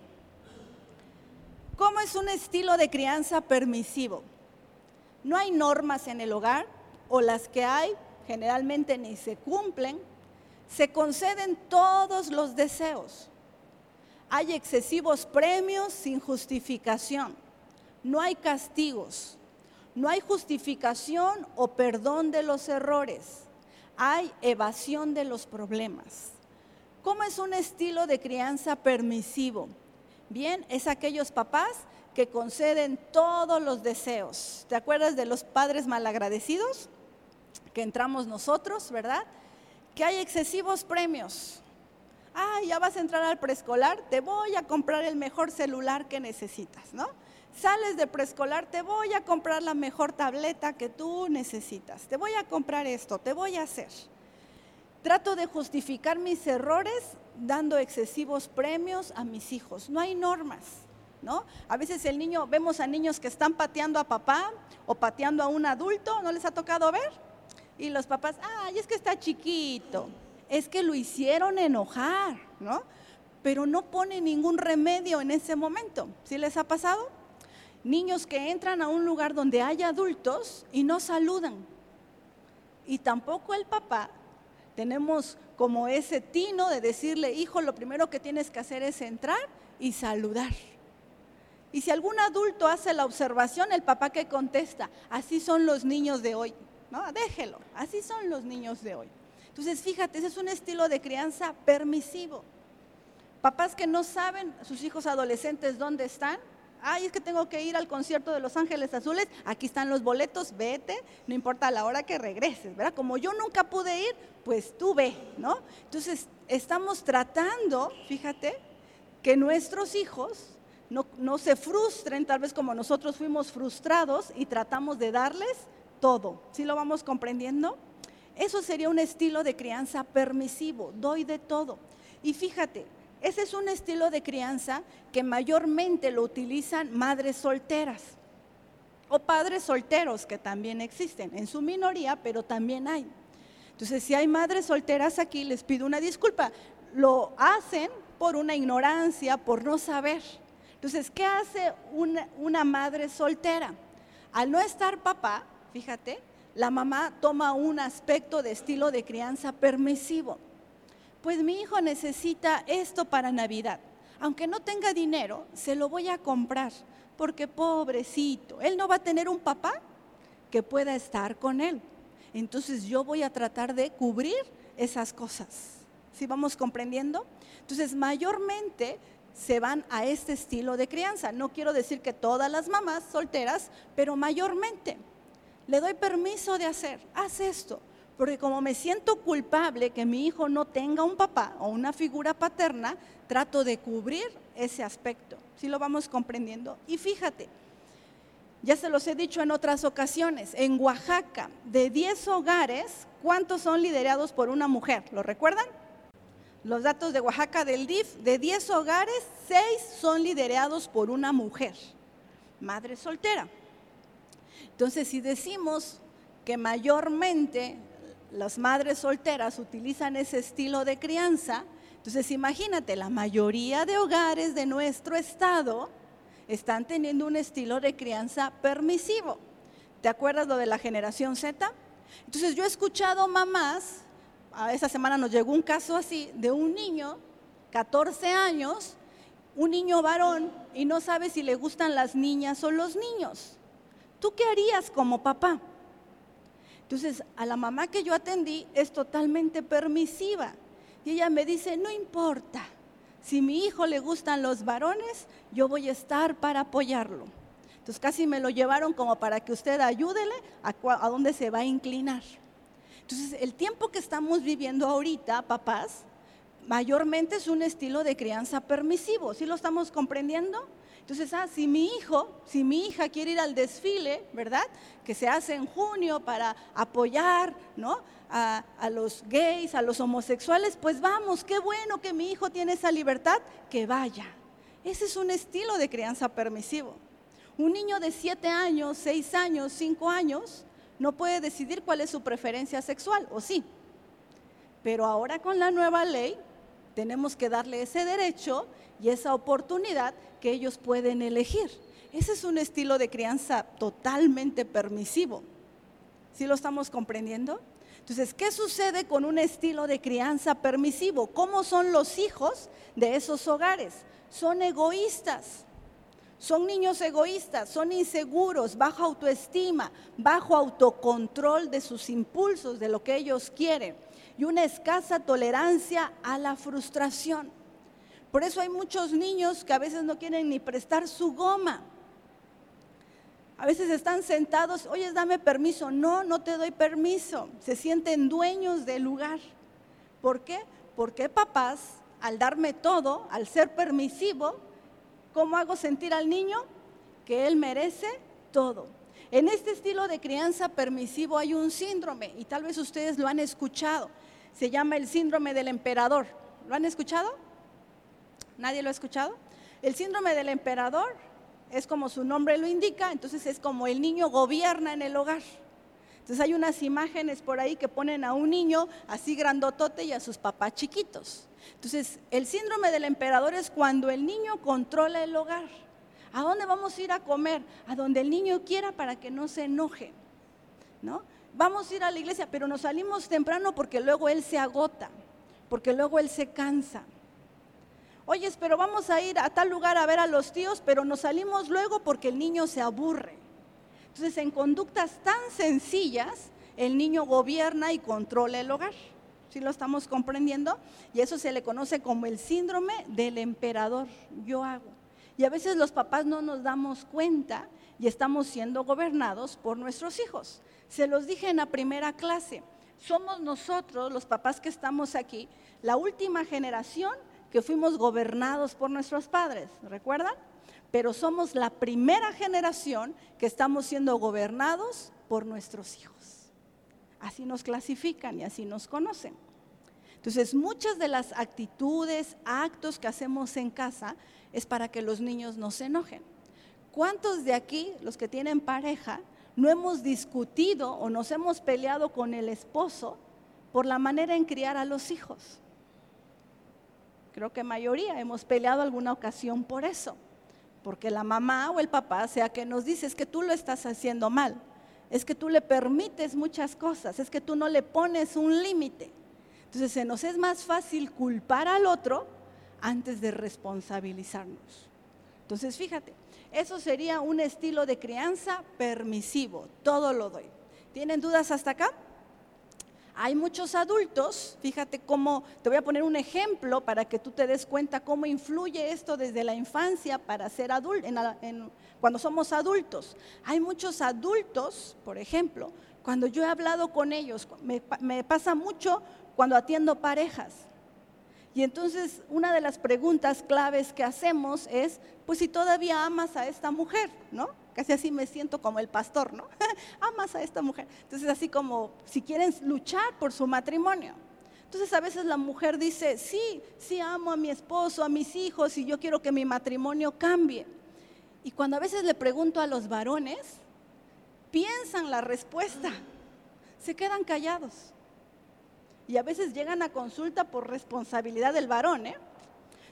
¿Cómo es un estilo de crianza permisivo? No hay normas en el hogar o las que hay generalmente ni se cumplen. Se conceden todos los deseos hay excesivos premios sin justificación. No hay castigos. No hay justificación o perdón de los errores. Hay evasión de los problemas. ¿Cómo es un estilo de crianza permisivo? Bien, es aquellos papás que conceden todos los deseos. ¿Te acuerdas de los padres malagradecidos? Que entramos nosotros, ¿verdad? Que hay excesivos premios ah, ya vas a entrar al preescolar, te voy a comprar el mejor celular que necesitas, ¿no? Sales de preescolar, te voy a comprar la mejor tableta que tú necesitas, te voy a comprar esto, te voy a hacer. Trato de justificar mis errores dando excesivos premios a mis hijos. No hay normas, ¿no? A veces el niño, vemos a niños que están pateando a papá o pateando a un adulto, ¿no les ha tocado ver? Y los papás, ay, es que está chiquito, es que lo hicieron enojar, ¿no? Pero no pone ningún remedio en ese momento. ¿Sí les ha pasado? Niños que entran a un lugar donde hay adultos y no saludan. Y tampoco el papá tenemos como ese tino de decirle, hijo, lo primero que tienes que hacer es entrar y saludar. Y si algún adulto hace la observación, el papá que contesta, así son los niños de hoy. No, déjelo, así son los niños de hoy. Entonces, fíjate, ese es un estilo de crianza permisivo. Papás que no saben sus hijos adolescentes dónde están. Ay, es que tengo que ir al concierto de Los Ángeles Azules. Aquí están los boletos, vete, no importa la hora que regreses, ¿verdad? Como yo nunca pude ir, pues tú ve, ¿no? Entonces, estamos tratando, fíjate, que nuestros hijos no, no se frustren, tal vez como nosotros fuimos frustrados y tratamos de darles todo. ¿Sí lo vamos comprendiendo? Eso sería un estilo de crianza permisivo, doy de todo. Y fíjate, ese es un estilo de crianza que mayormente lo utilizan madres solteras o padres solteros que también existen, en su minoría, pero también hay. Entonces, si hay madres solteras aquí, les pido una disculpa. Lo hacen por una ignorancia, por no saber. Entonces, ¿qué hace una, una madre soltera? Al no estar papá, fíjate, la mamá toma un aspecto de estilo de crianza permisivo. Pues mi hijo necesita esto para Navidad. Aunque no tenga dinero, se lo voy a comprar, porque pobrecito, él no va a tener un papá que pueda estar con él. Entonces yo voy a tratar de cubrir esas cosas. ¿Sí vamos comprendiendo? Entonces, mayormente se van a este estilo de crianza. No quiero decir que todas las mamás solteras, pero mayormente le doy permiso de hacer, haz esto, porque como me siento culpable que mi hijo no tenga un papá o una figura paterna, trato de cubrir ese aspecto. Si lo vamos comprendiendo? Y fíjate, ya se los he dicho en otras ocasiones, en Oaxaca, de 10 hogares, ¿cuántos son liderados por una mujer? ¿Lo recuerdan? Los datos de Oaxaca del DIF, de 10 hogares, 6 son liderados por una mujer, madre soltera. Entonces, si decimos que mayormente las madres solteras utilizan ese estilo de crianza, entonces imagínate, la mayoría de hogares de nuestro estado están teniendo un estilo de crianza permisivo. ¿Te acuerdas lo de la generación Z? Entonces yo he escuchado mamás, esa semana nos llegó un caso así, de un niño, 14 años, un niño varón, y no sabe si le gustan las niñas o los niños. ¿Tú qué harías como papá? Entonces, a la mamá que yo atendí es totalmente permisiva. Y ella me dice, no importa, si mi hijo le gustan los varones, yo voy a estar para apoyarlo. Entonces casi me lo llevaron como para que usted ayúdele a, a dónde se va a inclinar. Entonces, el tiempo que estamos viviendo ahorita, papás, mayormente es un estilo de crianza permisivo. ¿Sí lo estamos comprendiendo? Entonces, ah, si mi hijo, si mi hija quiere ir al desfile, ¿verdad? Que se hace en junio para apoyar, ¿no? A, los gays, a los homosexuales, pues vamos, qué bueno que mi hijo tiene esa libertad, que vaya. Ese es un estilo de crianza permisivo. Un niño de 7 años, 6 años, 5 años, no puede decidir cuál es su preferencia sexual, ¿o sí? Pero ahora con la nueva ley, tenemos que darle ese derecho y esa oportunidad que ellos pueden elegir. Ese es un estilo de crianza totalmente permisivo. ¿Sí lo estamos comprendiendo? Entonces, ¿qué sucede con un estilo de crianza permisivo? ¿Cómo son los hijos de esos hogares? Son egoístas. Son niños egoístas, son inseguros, bajo autoestima, bajo autocontrol de sus impulsos, de lo que ellos quieren y una escasa tolerancia a la frustración. Por eso hay muchos niños que a veces no quieren ni prestar su goma. A veces están sentados, oye, dame permiso. No, no te doy permiso. Se sienten dueños del lugar. ¿Por qué? Porque papás, al darme todo, al ser permisivo, ¿cómo hago sentir al niño? Que él merece todo. En este estilo de crianza permisivo hay un síndrome y tal vez ustedes lo han escuchado se llama el síndrome del emperador. ¿Lo han escuchado? ¿Nadie lo ha escuchado? El síndrome del emperador es como su nombre lo indica, entonces es como el niño gobierna en el hogar. Entonces hay unas imágenes por ahí que ponen a un niño así grandotote y a sus papás chiquitos. Entonces el síndrome del emperador es cuando el niño controla el hogar. ¿A dónde vamos a ir a comer? A donde el niño quiera para que no se enoje. ¿No? Vamos a ir a la iglesia, pero nos salimos temprano porque luego él se agota, porque luego él se cansa. Oye, pero vamos a ir a tal lugar a ver a los tíos, pero nos salimos luego porque el niño se aburre. Entonces, en conductas tan sencillas, el niño gobierna y controla el hogar. ¿Sí lo estamos comprendiendo? Y eso se le conoce como el síndrome del emperador. Yo hago. Y a veces los papás no nos damos cuenta y estamos siendo gobernados por nuestros hijos. Se los dije en la primera clase, somos nosotros, los papás que estamos aquí, la última generación que fuimos gobernados por nuestros padres, ¿recuerdan? Pero somos la primera generación que estamos siendo gobernados por nuestros hijos. Así nos clasifican y así nos conocen. Entonces, muchas de las actitudes, actos que hacemos en casa es para que los niños no se enojen. ¿Cuántos de aquí, los que tienen pareja, no hemos discutido o nos hemos peleado con el esposo por la manera en criar a los hijos. Creo que mayoría hemos peleado alguna ocasión por eso, porque la mamá o el papá, sea que nos dice es que tú lo estás haciendo mal, es que tú le permites muchas cosas, es que tú no le pones un límite. Entonces se nos es más fácil culpar al otro antes de responsabilizarnos. Entonces fíjate, eso sería un estilo de crianza permisivo, todo lo doy. ¿Tienen dudas hasta acá? Hay muchos adultos, fíjate cómo, te voy a poner un ejemplo para que tú te des cuenta cómo influye esto desde la infancia para ser adulto, cuando somos adultos. Hay muchos adultos, por ejemplo, cuando yo he hablado con ellos, me pasa mucho cuando atiendo parejas. Y entonces una de las preguntas claves que hacemos es, pues si todavía amas a esta mujer, ¿no? Casi así me siento como el pastor, ¿no? [LAUGHS] amas a esta mujer. Entonces así como si quieren luchar por su matrimonio. Entonces a veces la mujer dice, sí, sí amo a mi esposo, a mis hijos y yo quiero que mi matrimonio cambie. Y cuando a veces le pregunto a los varones, piensan la respuesta, se quedan callados. Y a veces llegan a consulta por responsabilidad del varón, ¿eh?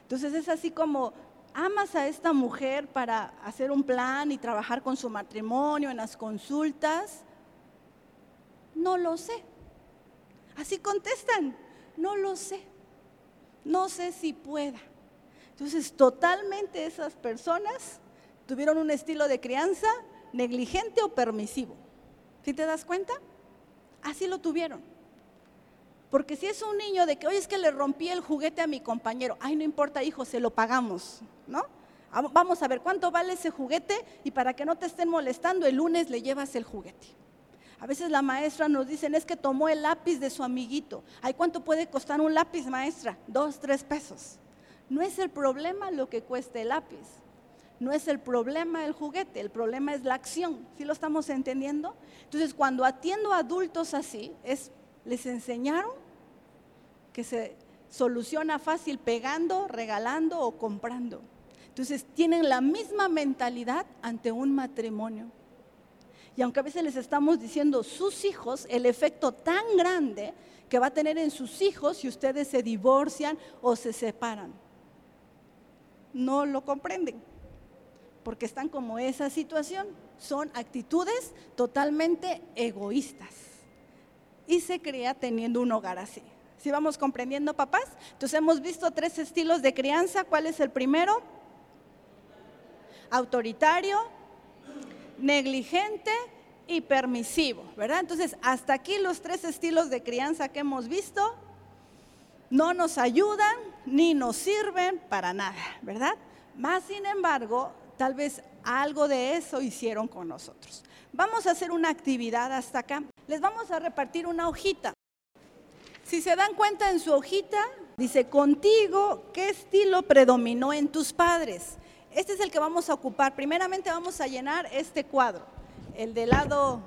Entonces es así como, ¿amas a esta mujer para hacer un plan y trabajar con su matrimonio en las consultas? No lo sé. Así contestan, no lo sé. No sé si pueda. Entonces, totalmente esas personas tuvieron un estilo de crianza negligente o permisivo. ¿Sí te das cuenta? Así lo tuvieron. Porque si es un niño de que, oye, es que le rompí el juguete a mi compañero, ay, no importa, hijo, se lo pagamos, ¿no? Vamos a ver cuánto vale ese juguete y para que no te estén molestando, el lunes le llevas el juguete. A veces la maestra nos dice, es que tomó el lápiz de su amiguito. Ay, ¿cuánto puede costar un lápiz, maestra? Dos, tres pesos. No es el problema lo que cueste el lápiz. No es el problema el juguete, el problema es la acción. ¿Sí lo estamos entendiendo? Entonces, cuando atiendo a adultos así, es, les enseñaron que se soluciona fácil pegando, regalando o comprando. Entonces tienen la misma mentalidad ante un matrimonio. Y aunque a veces les estamos diciendo sus hijos, el efecto tan grande que va a tener en sus hijos si ustedes se divorcian o se separan. No lo comprenden, porque están como esa situación. Son actitudes totalmente egoístas. Y se crea teniendo un hogar así. Si vamos comprendiendo, papás? Entonces hemos visto tres estilos de crianza. ¿Cuál es el primero? Autoritario, negligente y permisivo, ¿verdad? Entonces, hasta aquí los tres estilos de crianza que hemos visto no nos ayudan ni nos sirven para nada, ¿verdad? Más sin embargo, tal vez algo de eso hicieron con nosotros. Vamos a hacer una actividad hasta acá. Les vamos a repartir una hojita. Si se dan cuenta en su hojita, dice, contigo, ¿qué estilo predominó en tus padres? Este es el que vamos a ocupar. Primeramente vamos a llenar este cuadro, el del lado,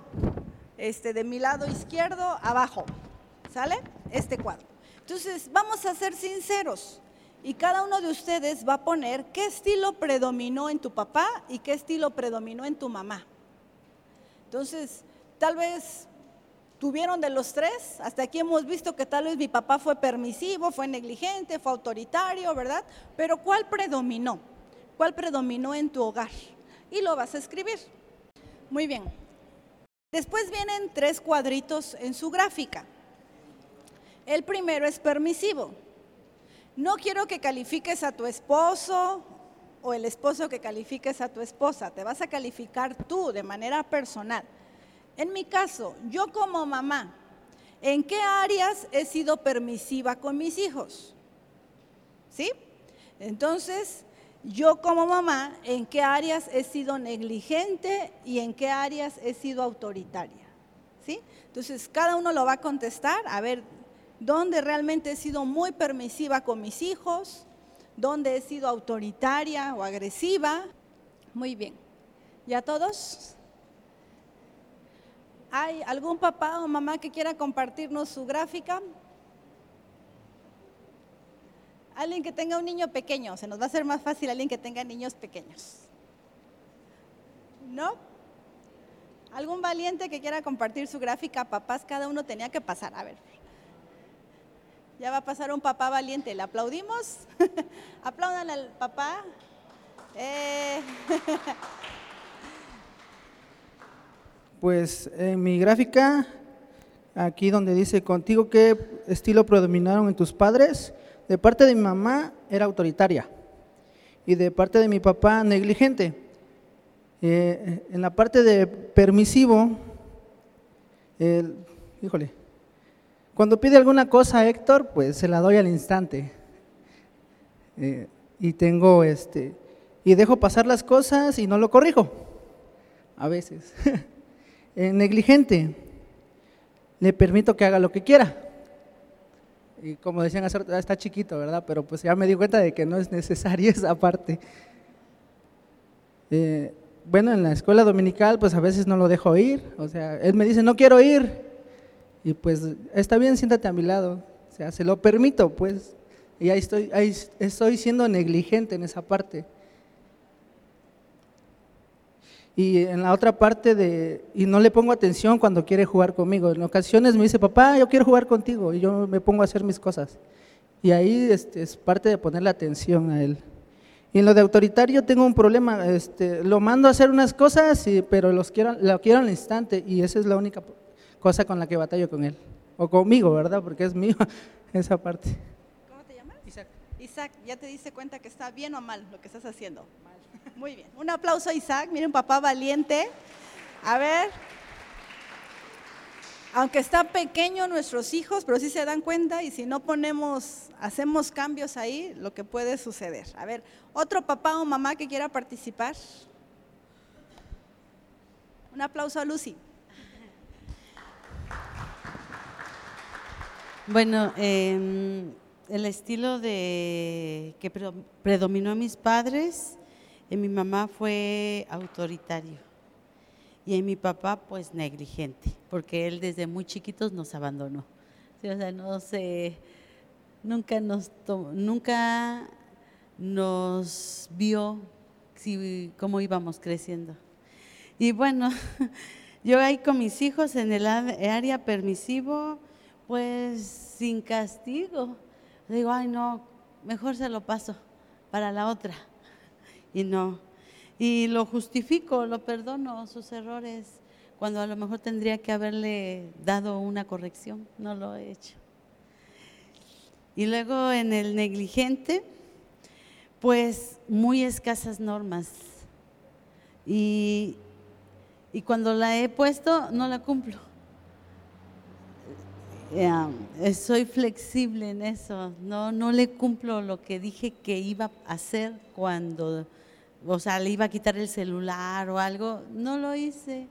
este, de mi lado izquierdo, abajo. ¿Sale? Este cuadro. Entonces, vamos a ser sinceros. Y cada uno de ustedes va a poner qué estilo predominó en tu papá y qué estilo predominó en tu mamá. Entonces, tal vez tuvieron de los tres. Hasta aquí hemos visto que tal vez mi papá fue permisivo, fue negligente, fue autoritario, ¿verdad? Pero ¿cuál predominó? ¿Cuál predominó en tu hogar? Y lo vas a escribir. Muy bien. Después vienen tres cuadritos en su gráfica. El primero es permisivo. No quiero que califiques a tu esposo o el esposo que califiques a tu esposa. Te vas a calificar tú de manera personal. En mi caso, yo como mamá, ¿en qué áreas he sido permisiva con mis hijos? ¿Sí? Entonces, yo como mamá, ¿en qué áreas he sido negligente y en qué áreas he sido autoritaria? ¿Sí? Entonces, cada uno lo va a contestar, a ver, ¿dónde realmente he sido muy permisiva con mis hijos? ¿Dónde he sido autoritaria o agresiva? Muy bien. ¿Ya todos? ¿Hay algún papá o mamá que quiera compartirnos su gráfica? Alguien que tenga un niño pequeño, se nos va a hacer más fácil alguien que tenga niños pequeños. ¿No? ¿Algún valiente que quiera compartir su gráfica? Papás, cada uno tenía que pasar. A ver. Ya va a pasar un papá valiente. ¿Le aplaudimos? [LAUGHS] Aplaudan al papá. Eh. [LAUGHS] pues en mi gráfica, aquí donde dice contigo qué estilo predominaron en tus padres, de parte de mi mamá era autoritaria y de parte de mi papá negligente. Eh, en la parte de permisivo, híjole, cuando pide alguna cosa Héctor, pues se la doy al instante. Eh, y tengo este, y dejo pasar las cosas y no lo corrijo, a veces. [LAUGHS] Eh, negligente, le permito que haga lo que quiera. Y como decían está chiquito, ¿verdad? Pero pues ya me di cuenta de que no es necesaria [LAUGHS] esa parte. Eh, bueno, en la escuela dominical, pues a veces no lo dejo ir. O sea, él me dice, no quiero ir. Y pues, está bien, siéntate a mi lado. O sea, se lo permito, pues. Y ahí estoy, ahí estoy siendo negligente en esa parte. Y en la otra parte de, y no le pongo atención cuando quiere jugar conmigo. En ocasiones me dice, papá, yo quiero jugar contigo. Y yo me pongo a hacer mis cosas. Y ahí este, es parte de ponerle atención a él. Y en lo de autoritario tengo un problema. Este, lo mando a hacer unas cosas, y, pero los quiero, lo quiero al instante. Y esa es la única cosa con la que batallo con él. O conmigo, ¿verdad? Porque es mío [LAUGHS] esa parte. Isaac, ¿ya te diste cuenta que está bien o mal lo que estás haciendo? Muy bien. Un aplauso a Isaac, miren, papá valiente. A ver. Aunque están pequeños nuestros hijos, pero sí se dan cuenta y si no ponemos, hacemos cambios ahí, lo que puede suceder. A ver, otro papá o mamá que quiera participar. Un aplauso a Lucy. Bueno, eh, el estilo de que predominó a mis padres, en mi mamá fue autoritario y en mi papá pues negligente, porque él desde muy chiquitos nos abandonó. o sea, no sé, nunca nos nunca nos vio si, cómo íbamos creciendo. Y bueno, [LAUGHS] yo ahí con mis hijos en el área permisivo, pues sin castigo digo, ay no, mejor se lo paso para la otra. Y no. Y lo justifico, lo perdono, sus errores, cuando a lo mejor tendría que haberle dado una corrección, no lo he hecho. Y luego en el negligente, pues muy escasas normas. Y, y cuando la he puesto, no la cumplo. Eh, soy flexible en eso, no, no le cumplo lo que dije que iba a hacer cuando, o sea, le iba a quitar el celular o algo, no lo hice.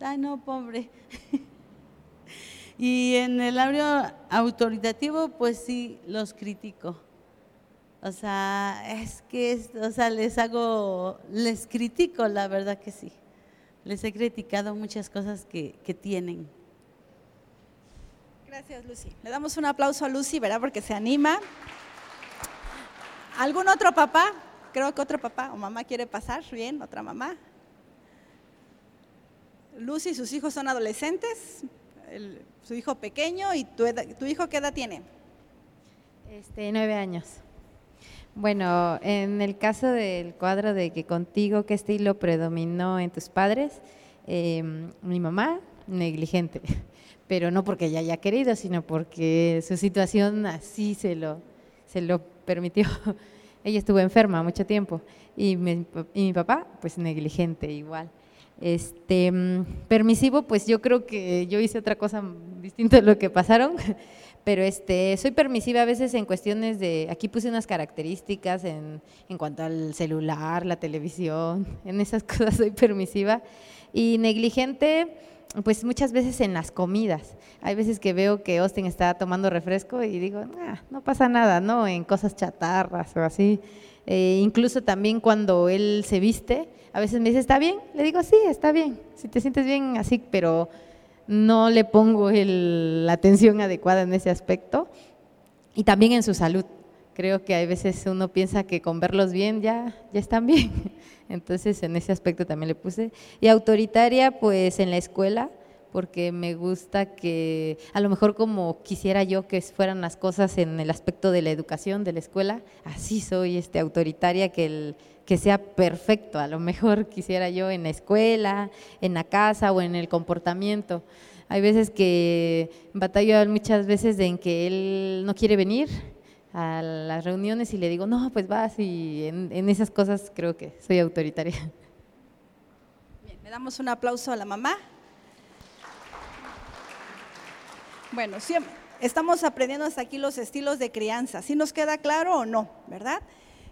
Ay, no, pobre. [LAUGHS] y en el área autoritativo, pues sí, los critico. O sea, es que, o sea, les hago, les critico, la verdad que sí. Les he criticado muchas cosas que, que tienen. Gracias, Lucy. Le damos un aplauso a Lucy, ¿verdad? Porque se anima. ¿Algún otro papá? Creo que otro papá o mamá quiere pasar. Bien, otra mamá. Lucy y sus hijos son adolescentes. su hijo pequeño y tu, tu hijo qué edad tiene? Este, nueve años. Bueno, en el caso del cuadro de que contigo, ¿qué estilo predominó en tus padres? Eh, mi mamá, negligente [LAUGHS] pero no porque ella haya querido, sino porque su situación así se lo, se lo permitió. [LAUGHS] ella estuvo enferma mucho tiempo y mi, y mi papá, pues negligente igual. Este, mm, permisivo, pues yo creo que yo hice otra cosa distinta de lo que pasaron, [LAUGHS] pero este, soy permisiva a veces en cuestiones de, aquí puse unas características en, en cuanto al celular, la televisión, en esas [LAUGHS] cosas soy permisiva y negligente pues muchas veces en las comidas. Hay veces que veo que Austin está tomando refresco y digo, no pasa nada, ¿no? En cosas chatarras o así. Eh, incluso también cuando él se viste, a veces me dice, ¿está bien? Le digo, sí, está bien. Si te sientes bien, así, pero no le pongo la atención adecuada en ese aspecto. Y también en su salud. Creo que hay veces uno piensa que con verlos bien ya, ya están bien. [LAUGHS] Entonces, en ese aspecto también le puse. Y autoritaria, pues en la escuela, porque me gusta que, a lo mejor como quisiera yo que fueran las cosas en el aspecto de la educación, de la escuela, así soy este, autoritaria, que, que sea perfecto. A lo mejor [LAUGHS] quisiera yo en la escuela, en la casa o en el comportamiento. Hay veces que batallo muchas veces en que él no quiere venir a las reuniones y le digo, no, pues vas y en, esas cosas creo que soy autoritaria. Bien, le damos un aplauso a la mamá. Bueno, siempre, estamos aprendiendo hasta aquí los estilos de crianza. ¿Sí nos queda claro o no? ¿Verdad?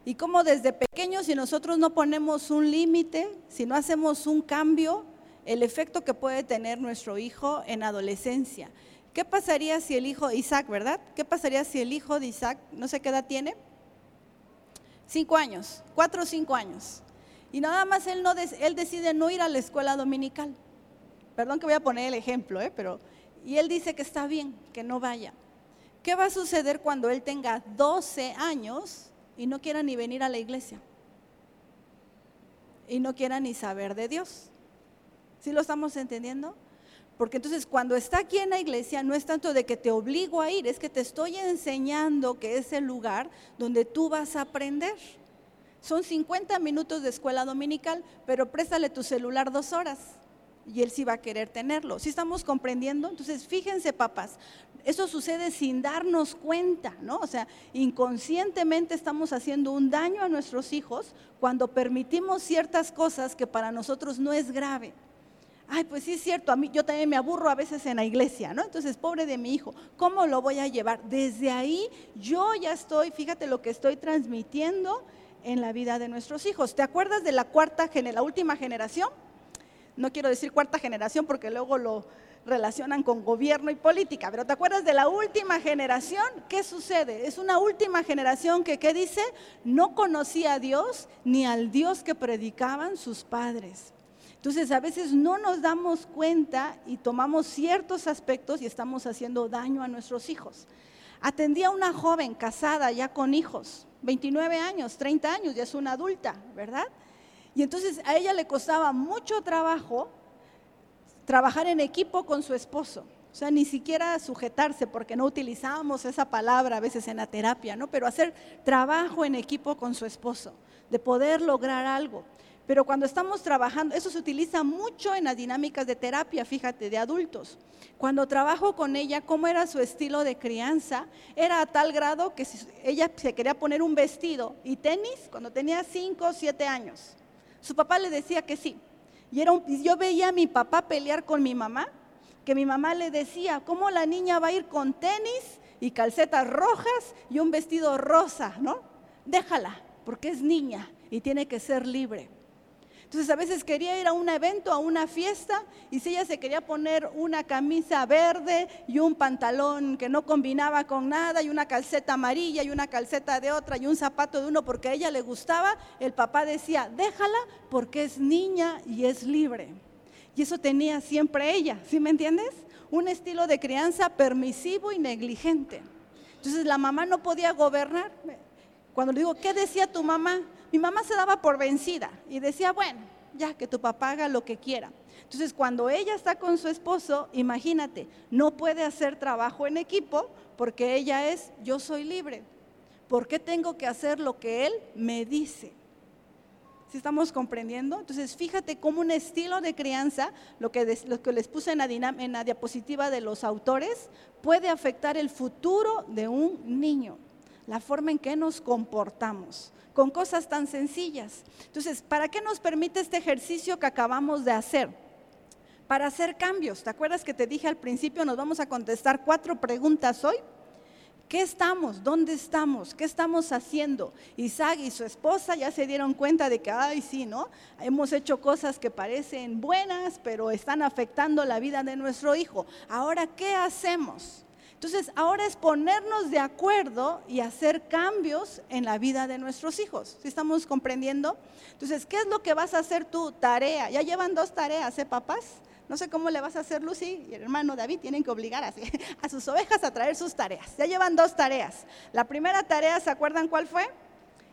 Y cómo desde pequeños, si nosotros no ponemos un límite, si no hacemos un cambio, el efecto que puede tener nuestro hijo en adolescencia. ¿Qué pasaría si el hijo, Isaac, ¿verdad? ¿Qué pasaría si el hijo de Isaac, no sé qué edad tiene? Cinco años, cuatro o cinco años. Y nada más él, decide no ir a la escuela dominical. Perdón que voy a poner el ejemplo, ¿eh? pero y él dice que está bien, que no vaya. ¿Qué va a suceder cuando él tenga 12 años y no quiera ni venir a la iglesia? Y no quiera ni saber de Dios. ¿Sí lo estamos entendiendo? Porque entonces cuando está aquí en la iglesia no es tanto de que te obligo a ir, es que te estoy enseñando que es el lugar donde tú vas a aprender. Son 50 minutos de escuela dominical, pero préstale tu celular dos horas y él sí va a querer tenerlo. ¿Sí estamos comprendiendo? Entonces, fíjense, papás, eso sucede sin darnos cuenta, ¿no? O sea, inconscientemente estamos haciendo un daño a nuestros hijos cuando permitimos ciertas cosas que para nosotros no es grave. Ay, pues sí es cierto, a mí yo también me aburro a veces en la iglesia, ¿no? Entonces, pobre de mi hijo, ¿cómo lo voy a llevar? Desde ahí yo ya estoy, fíjate lo que estoy transmitiendo en la vida de nuestros hijos. ¿Te acuerdas de la cuarta, la última generación? no quiero decir cuarta generación porque luego lo relacionan con gobierno y política, pero ¿te acuerdas de la última generación? ¿Qué sucede? Es una última generación que, ¿qué dice? No conocía a Dios ni al Dios que predicaban sus padres. Entonces a veces no nos damos cuenta y tomamos ciertos aspectos y estamos haciendo daño a nuestros hijos. Atendía a una joven casada ya con hijos, 29 años, 30 años, ya es una adulta, ¿verdad? Y entonces a ella le costaba mucho trabajo trabajar en equipo con su esposo. O sea, ni siquiera sujetarse, porque no utilizábamos esa palabra a veces en la terapia, ¿no? Pero hacer trabajo en equipo con su esposo, de poder lograr algo. Pero cuando estamos trabajando, eso se utiliza mucho en las dinámicas de terapia, fíjate, de adultos. Cuando trabajo con ella, cómo era su estilo de crianza, era a tal grado que si ella se quería poner un vestido y tenis cuando tenía 5 o 7 años. Su papá le decía que sí. Y era yo veía a mi papá pelear con mi mamá, que mi mamá le decía, ¿cómo la niña va a ir con tenis y calcetas rojas y un vestido rosa, no? Déjala, porque es niña y tiene que ser libre. Entonces a veces quería ir a un evento, a una fiesta, y si ella se quería poner una camisa verde y un pantalón que no combinaba con nada, y una calceta amarilla y una calceta de otra y un zapato de uno porque a ella le gustaba, el papá decía, déjala porque es niña y es libre. Y eso tenía siempre ella, ¿sí me entiendes? Un estilo de crianza permisivo y negligente. Entonces la mamá no podía gobernar. Cuando le digo, ¿qué decía tu mamá? Mi mamá se daba por vencida y decía, bueno, ya que tu papá haga lo que quiera. Entonces, cuando ella está con su esposo, imagínate, no puede hacer trabajo en equipo porque ella es, yo soy libre. ¿Por qué tengo que hacer lo que él me dice? ¿Sí estamos comprendiendo? Entonces, fíjate cómo un estilo de crianza, lo que, lo que les puse en la, en la diapositiva de los autores, puede afectar el futuro de un niño, la forma en que nos comportamos con cosas tan sencillas. Entonces, ¿para qué nos permite este ejercicio que acabamos de hacer? Para hacer cambios. ¿Te acuerdas que te dije al principio, nos vamos a contestar cuatro preguntas hoy? ¿Qué estamos? ¿Dónde estamos? ¿Qué estamos haciendo? Isaac y su esposa ya se dieron cuenta de que, ay, sí, ¿no? Hemos hecho cosas que parecen buenas, pero están afectando la vida de nuestro hijo. Ahora, ¿qué hacemos? Entonces, ahora es ponernos de acuerdo y hacer cambios en la vida de nuestros hijos. ¿Sí estamos comprendiendo? Entonces, ¿qué es lo que vas a hacer tu tarea? Ya llevan dos tareas, ¿eh, papás? No sé cómo le vas a hacer Lucy y el hermano David tienen que obligar a, [LAUGHS] a sus ovejas a traer sus tareas. Ya llevan dos tareas. La primera tarea, ¿se acuerdan cuál fue?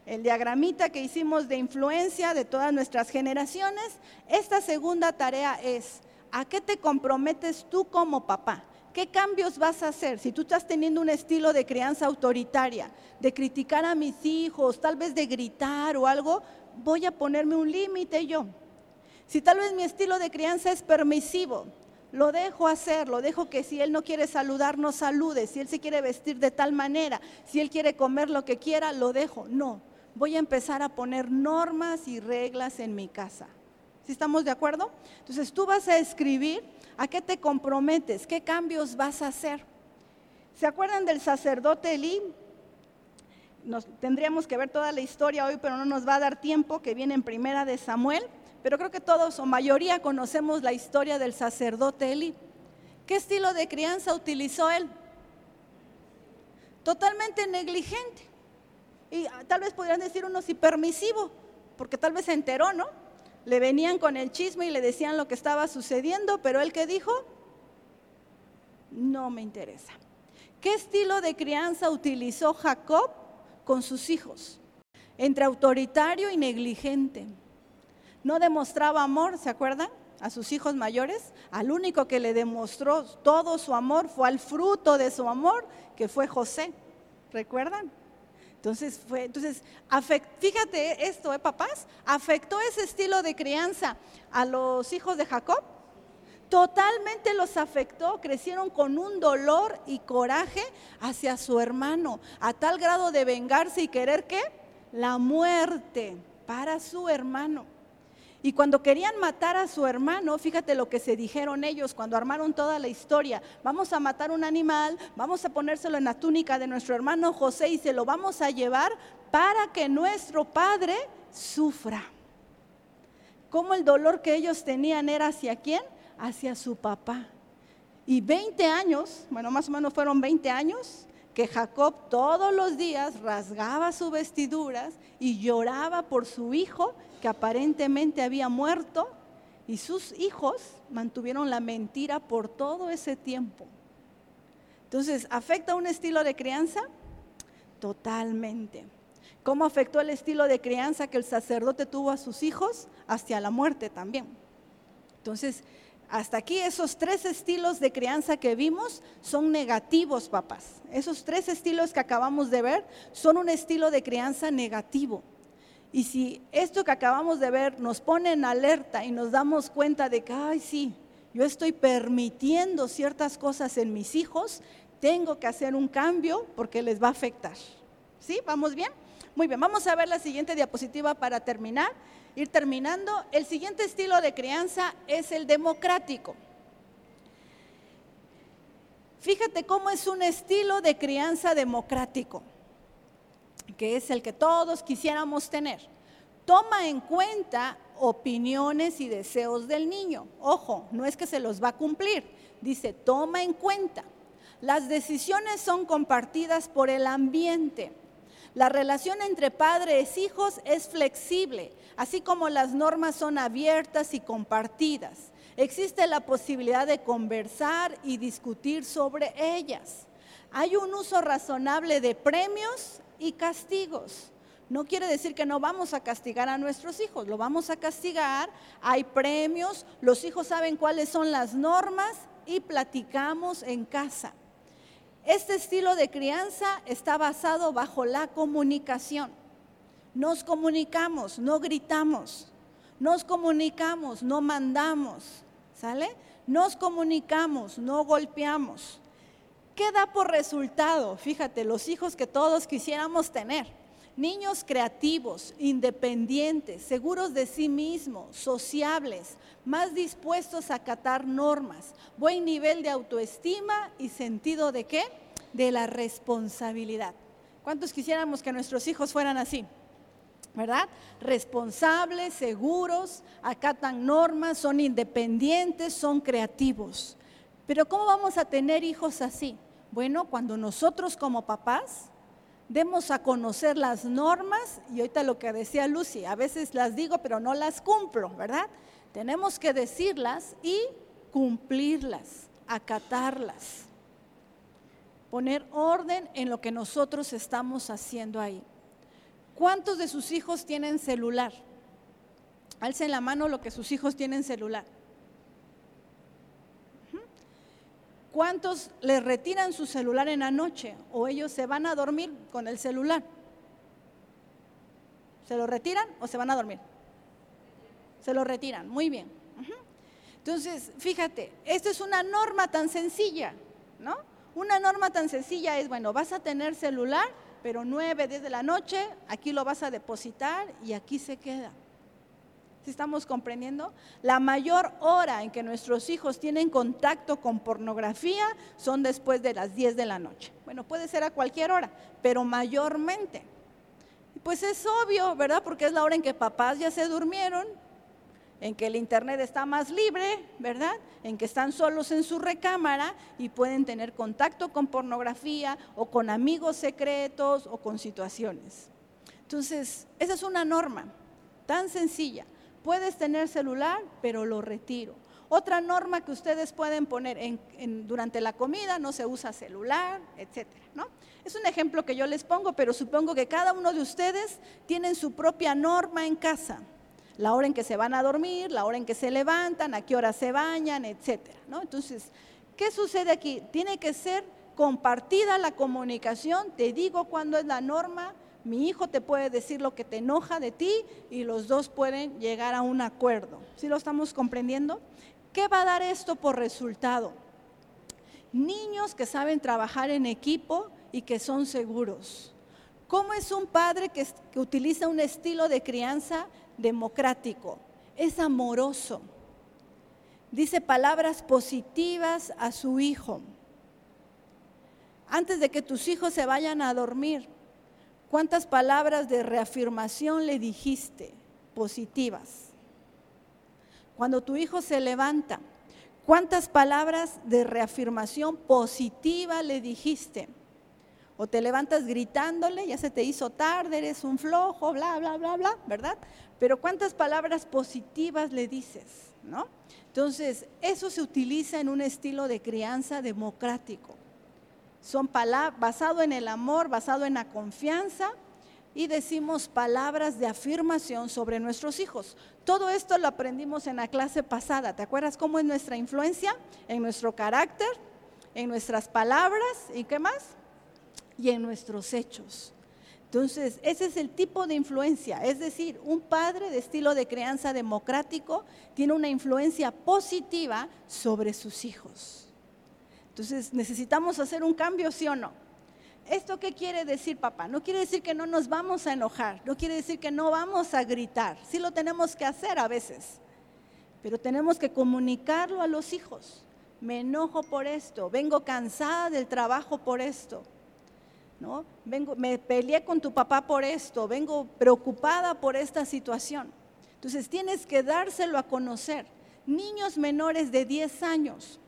el diagramita que hicimos de influencia de todas nuestras generaciones. Esta segunda tarea es, ¿a qué te comprometes tú como papá? ¿Qué cambios vas a hacer? Si tú estás teniendo un estilo de crianza autoritaria, de criticar a mis hijos, tal vez de gritar o algo, voy a ponerme un límite yo. Si tal vez mi estilo de crianza es permisivo, lo dejo hacer, lo dejo que si él no quiere saludar, no salude, si él se quiere vestir de tal manera, si él quiere comer lo que quiera, lo dejo. No, voy a empezar a poner normas y reglas en mi casa. ¿Sí estamos de acuerdo? Entonces tú vas a escribir a qué te comprometes, qué cambios vas a hacer. ¿Se acuerdan del sacerdote Elí? Nos, tendríamos que ver toda la historia hoy, pero no nos va a dar tiempo, que viene en primera de Samuel. Pero creo que todos o mayoría conocemos la historia del sacerdote Eli. ¿Qué estilo de crianza utilizó él? Totalmente negligente. Y ah, tal vez podrían decir unos y permisivo, porque tal vez se enteró, ¿no? Le venían con el chisme y le decían lo que estaba sucediendo, pero él que dijo, no me interesa. ¿Qué estilo de crianza utilizó Jacob con sus hijos? Entre autoritario y negligente. No demostraba amor, ¿se acuerdan? A sus hijos mayores. Al único que le demostró todo su amor fue al fruto de su amor, que fue José. ¿Recuerdan? Entonces, fue, entonces fíjate esto, ¿eh, papás? ¿Afectó ese estilo de crianza a los hijos de Jacob? Totalmente los afectó, crecieron con un dolor y coraje hacia su hermano, a tal grado de vengarse y querer que la muerte para su hermano. Y cuando querían matar a su hermano, fíjate lo que se dijeron ellos cuando armaron toda la historia. Vamos a matar un animal, vamos a ponérselo en la túnica de nuestro hermano José y se lo vamos a llevar para que nuestro padre sufra. Como el dolor que ellos tenían era hacia quién? Hacia su papá. Y 20 años, bueno, más o menos fueron 20 años, que Jacob todos los días rasgaba sus vestiduras y lloraba por su hijo que aparentemente había muerto y sus hijos mantuvieron la mentira por todo ese tiempo. Entonces, ¿afecta un estilo de crianza? Totalmente. ¿Cómo afectó el estilo de crianza que el sacerdote tuvo a sus hijos? Hacia la muerte también. Entonces, hasta aquí esos tres estilos de crianza que vimos son negativos, papás. Esos tres estilos que acabamos de ver son un estilo de crianza negativo. Y si esto que acabamos de ver nos pone en alerta y nos damos cuenta de que, ay, sí, yo estoy permitiendo ciertas cosas en mis hijos, tengo que hacer un cambio porque les va a afectar. ¿Sí? ¿Vamos bien? Muy bien, vamos a ver la siguiente diapositiva para terminar, ir terminando. El siguiente estilo de crianza es el democrático. Fíjate cómo es un estilo de crianza democrático que es el que todos quisiéramos tener, toma en cuenta opiniones y deseos del niño. Ojo, no es que se los va a cumplir, dice, toma en cuenta. Las decisiones son compartidas por el ambiente. La relación entre padres e hijos es flexible, así como las normas son abiertas y compartidas. Existe la posibilidad de conversar y discutir sobre ellas. Hay un uso razonable de premios y castigos. No quiere decir que no vamos a castigar a nuestros hijos, lo vamos a castigar, hay premios, los hijos saben cuáles son las normas y platicamos en casa. Este estilo de crianza está basado bajo la comunicación. Nos comunicamos, no gritamos. Nos comunicamos, no mandamos. ¿Sale? Nos comunicamos, no golpeamos. ¿Qué da por resultado? Fíjate, los hijos que todos quisiéramos tener. Niños creativos, independientes, seguros de sí mismos, sociables, más dispuestos a acatar normas, buen nivel de autoestima y sentido de qué? De la responsabilidad. ¿Cuántos quisiéramos que nuestros hijos fueran así? ¿Verdad? Responsables, seguros, acatan normas, son independientes, son creativos. Pero ¿cómo vamos a tener hijos así? Bueno, cuando nosotros como papás demos a conocer las normas, y ahorita lo que decía Lucy, a veces las digo pero no las cumplo, ¿verdad? Tenemos que decirlas y cumplirlas, acatarlas, poner orden en lo que nosotros estamos haciendo ahí. ¿Cuántos de sus hijos tienen celular? Alcen la mano lo que sus hijos tienen celular. ¿Cuántos les retiran su celular en la noche o ellos se van a dormir con el celular? ¿Se lo retiran o se van a dormir? Se lo retiran, muy bien. Entonces, fíjate, esta es una norma tan sencilla, ¿no? Una norma tan sencilla es, bueno, vas a tener celular, pero 9, 10 de la noche, aquí lo vas a depositar y aquí se queda. ¿Sí estamos comprendiendo? La mayor hora en que nuestros hijos tienen contacto con pornografía son después de las 10 de la noche. Bueno, puede ser a cualquier hora, pero mayormente. Pues es obvio, ¿verdad? Porque es la hora en que papás ya se durmieron, en que el internet está más libre, ¿verdad? En que están solos en su recámara y pueden tener contacto con pornografía o con amigos secretos o con situaciones. Entonces, esa es una norma tan sencilla. Puedes tener celular, pero lo retiro. Otra norma que ustedes pueden poner en- en- durante la comida, no se usa celular, etcétera, ¿no? Es un ejemplo que yo les pongo, pero supongo que cada uno de ustedes tienen su propia norma en casa. La hora en que se van a dormir, la hora en que se levantan, a qué hora se bañan, etcétera, ¿no? Entonces, ¿qué sucede aquí? Tiene que ser compartida la comunicación, te digo cuándo es la norma, mi hijo te puede decir lo que te enoja de ti y los dos pueden llegar a un acuerdo. ¿Sí lo estamos comprendiendo? ¿Qué va a dar esto por resultado? Niños que saben trabajar en equipo y que son seguros. ¿Cómo es un padre que, que utiliza un estilo de crianza democrático? Es amoroso. Dice palabras positivas a su hijo. Antes de que tus hijos se vayan a dormir, ¿cuántas palabras de reafirmación le dijiste positivas? Cuando tu hijo se levanta, ¿cuántas palabras de reafirmación positiva le dijiste? O te levantas gritándole, ya se te hizo tarde, eres un flojo, bla, bla, bla, bla, ¿verdad? Pero ¿cuántas palabras positivas le dices? ¿No? Entonces, eso se utiliza en un estilo de crianza democrático. Son palabras basado en el amor, basado en la confianza y decimos palabras de afirmación sobre nuestros hijos. Todo esto lo aprendimos en la clase pasada. ¿Te acuerdas cómo es nuestra influencia? En nuestro carácter, en nuestras palabras y qué más? Y en nuestros hechos. Entonces, ese es el tipo de influencia. Es decir, un padre de estilo de crianza democrático tiene una influencia positiva sobre sus hijos. Entonces, necesitamos hacer un cambio, sí o no. ¿Esto qué quiere decir, papá? No quiere decir que no nos vamos a enojar, no quiere decir que no vamos a gritar. Sí lo tenemos que hacer a veces, pero tenemos que comunicarlo a los hijos. Me enojo por esto, vengo cansada del trabajo por esto. ¿No? Vengo, me peleé con tu papá por esto, vengo preocupada por esta situación. Entonces tienes que dárselo a conocer. Niños menores de 10 años,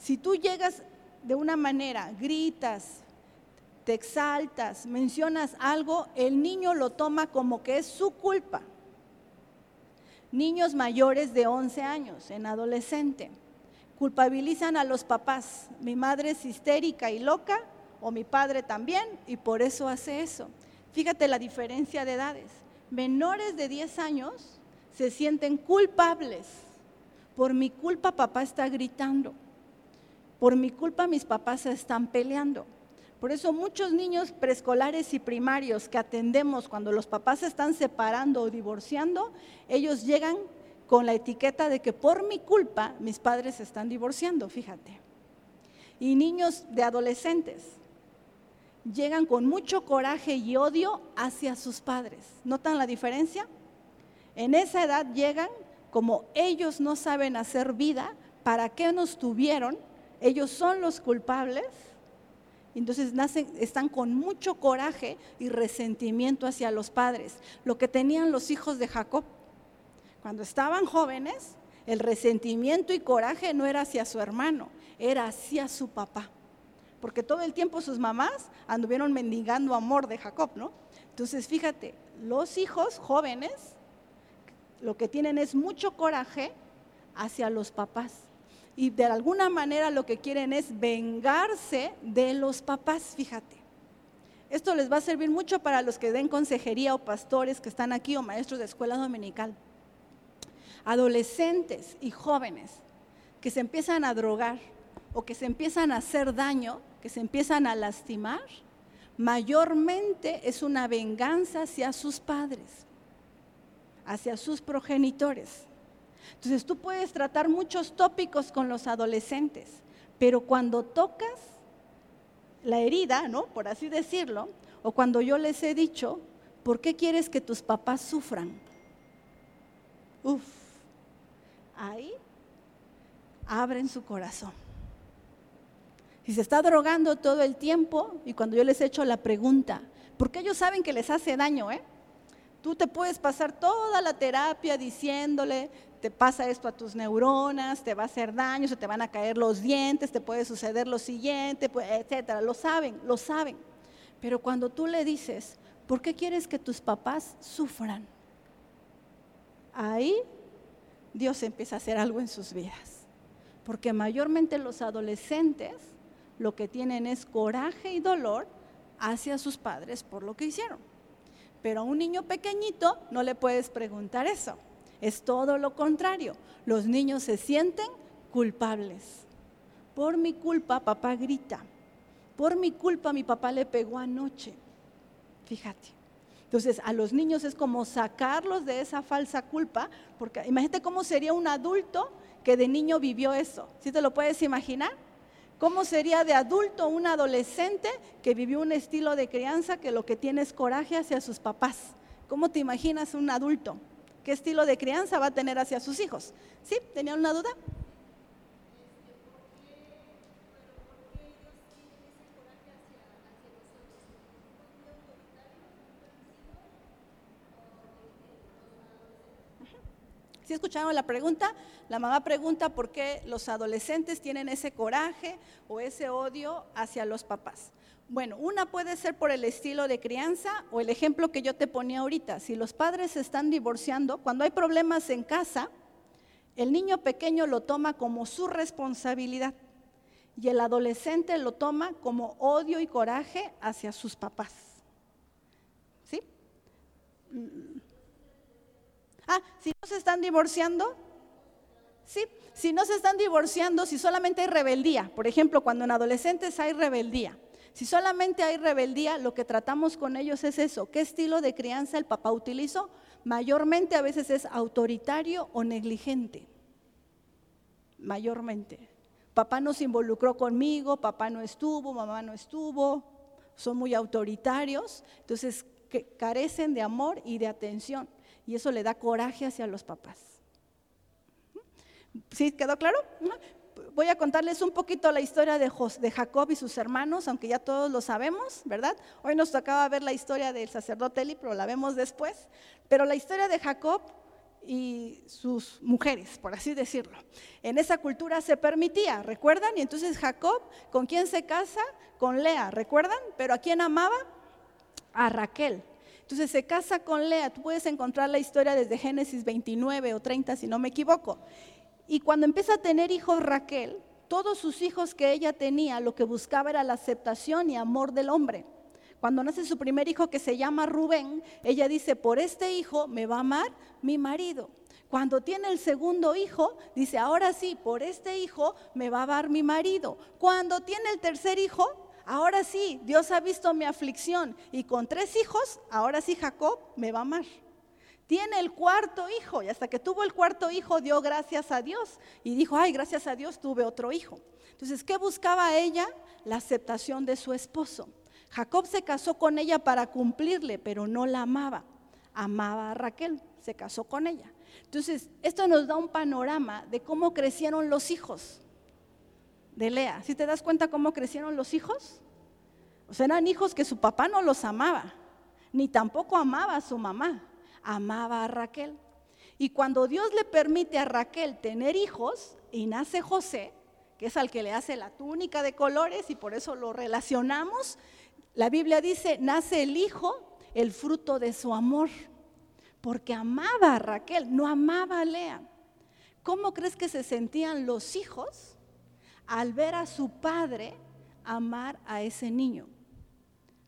si tú llegas de una manera, gritas, te exaltas, mencionas algo, el niño lo toma como que es su culpa. Niños mayores de 11 años, en adolescente, culpabilizan a los papás. Mi madre es histérica y loca, o mi padre también, y por eso hace eso. Fíjate la diferencia de edades. Menores de 10 años se sienten culpables. Por mi culpa papá está gritando. Por mi culpa mis papás se están peleando. Por eso muchos niños preescolares y primarios que atendemos cuando los papás se están separando o divorciando, ellos llegan con la etiqueta de que por mi culpa mis padres se están divorciando, fíjate. Y niños de adolescentes llegan con mucho coraje y odio hacia sus padres. ¿Notan la diferencia? En esa edad llegan como ellos no saben hacer vida, ¿para qué nos tuvieron? Ellos son los culpables. Entonces nacen, están con mucho coraje y resentimiento hacia los padres, lo que tenían los hijos de Jacob. Cuando estaban jóvenes, el resentimiento y coraje no era hacia su hermano, era hacia su papá. Porque todo el tiempo sus mamás anduvieron mendigando amor de Jacob, ¿no? Entonces, fíjate, los hijos jóvenes lo que tienen es mucho coraje hacia los papás. Y de alguna manera lo que quieren es vengarse de los papás, fíjate. Esto les va a servir mucho para los que den consejería o pastores que están aquí o maestros de escuela dominical. Adolescentes y jóvenes que se empiezan a drogar o que se empiezan a hacer daño, que se empiezan a lastimar, mayormente es una venganza hacia sus padres, hacia sus progenitores. Entonces tú puedes tratar muchos tópicos con los adolescentes, pero cuando tocas la herida, ¿no? Por así decirlo, o cuando yo les he dicho, ¿por qué quieres que tus papás sufran? Uf, ahí abren su corazón. Si se está drogando todo el tiempo y cuando yo les he hecho la pregunta, porque ellos saben que les hace daño, ¿eh? Tú te puedes pasar toda la terapia diciéndole, te pasa esto a tus neuronas, te va a hacer daño, se te van a caer los dientes, te puede suceder lo siguiente, pues, etcétera. Lo saben, lo saben. Pero cuando tú le dices, ¿por qué quieres que tus papás sufran? Ahí Dios empieza a hacer algo en sus vidas. Porque mayormente los adolescentes lo que tienen es coraje y dolor hacia sus padres por lo que hicieron. Pero a un niño pequeñito no le puedes preguntar eso. Es todo lo contrario. Los niños se sienten culpables. Por mi culpa papá grita. Por mi culpa mi papá le pegó anoche. Fíjate. Entonces a los niños es como sacarlos de esa falsa culpa, porque imagínate cómo sería un adulto que de niño vivió eso. ¿Sí te lo puedes imaginar? ¿Cómo sería de adulto un adolescente que vivió un estilo de crianza que lo que tiene es coraje hacia sus papás? ¿Cómo te imaginas un adulto? ¿Qué estilo de crianza va a tener hacia sus hijos? ¿Sí? ¿Tenían una duda? Si escucharon la pregunta? La mamá pregunta por qué los adolescentes tienen ese coraje o ese odio hacia los papás. Bueno, una puede ser por el estilo de crianza o el ejemplo que yo te ponía ahorita. Si los padres se están divorciando, cuando hay problemas en casa, el niño pequeño lo toma como su responsabilidad y el adolescente lo toma como odio y coraje hacia sus papás. ¿Sí? Ah, si no se están divorciando, sí, si no se están divorciando, si solamente hay rebeldía, por ejemplo, cuando en adolescentes hay rebeldía, si solamente hay rebeldía, lo que tratamos con ellos es eso. ¿Qué estilo de crianza el papá utilizó? Mayormente a veces es autoritario o negligente. Mayormente. Papá no se involucró conmigo, papá no estuvo, mamá no estuvo, son muy autoritarios, entonces que carecen de amor y de atención y eso le da coraje hacia los papás. ¿Sí quedó claro? Voy a contarles un poquito la historia de, Jacob y sus hermanos, aunque ya todos lo sabemos, ¿verdad? Hoy nos tocaba ver la historia del sacerdote Eli, pero la vemos después. Pero la historia de Jacob y sus mujeres, por así decirlo. En esa cultura se permitía, ¿recuerdan? Y entonces Jacob, ¿con quién se casa? Con Lea, ¿recuerdan? Pero ¿a quién amaba? A Raquel. Entonces se casa con Lea, tú puedes encontrar la historia desde Génesis 29 o 30, si no me equivoco. Y cuando empieza a tener hijos Raquel, todos sus hijos que ella tenía, lo que buscaba era la aceptación y amor del hombre. Cuando nace su primer hijo que se llama Rubén, ella dice, por este hijo me va a amar mi marido. Cuando tiene el segundo hijo, dice, ahora sí, por este hijo me va a amar mi marido. Cuando tiene el tercer hijo, ahora sí, Dios ha visto mi aflicción y con tres hijos, ahora sí Jacob me va a amar. Tiene el cuarto hijo y hasta que tuvo el cuarto hijo dio gracias a Dios y dijo, ay, gracias a Dios tuve otro hijo. Entonces, ¿qué buscaba ella? La aceptación de su esposo. Jacob se casó con ella para cumplirle, pero no la amaba. Amaba a Raquel, se casó con ella. Entonces, esto nos da un panorama de cómo crecieron los hijos de Lea. ¿Si te das cuenta cómo crecieron los hijos? O sea, eran hijos que su papá no los amaba, ni tampoco amaba a su mamá, amaba a Raquel. Y cuando Dios le permite a Raquel tener hijos y nace José, que es al que le hace la túnica de colores y por eso lo relacionamos, la Biblia dice, nace el hijo, el fruto de su amor, porque amaba a Raquel, no amaba a Lea. ¿Cómo crees que se sentían los hijos al ver a su padre amar a ese niño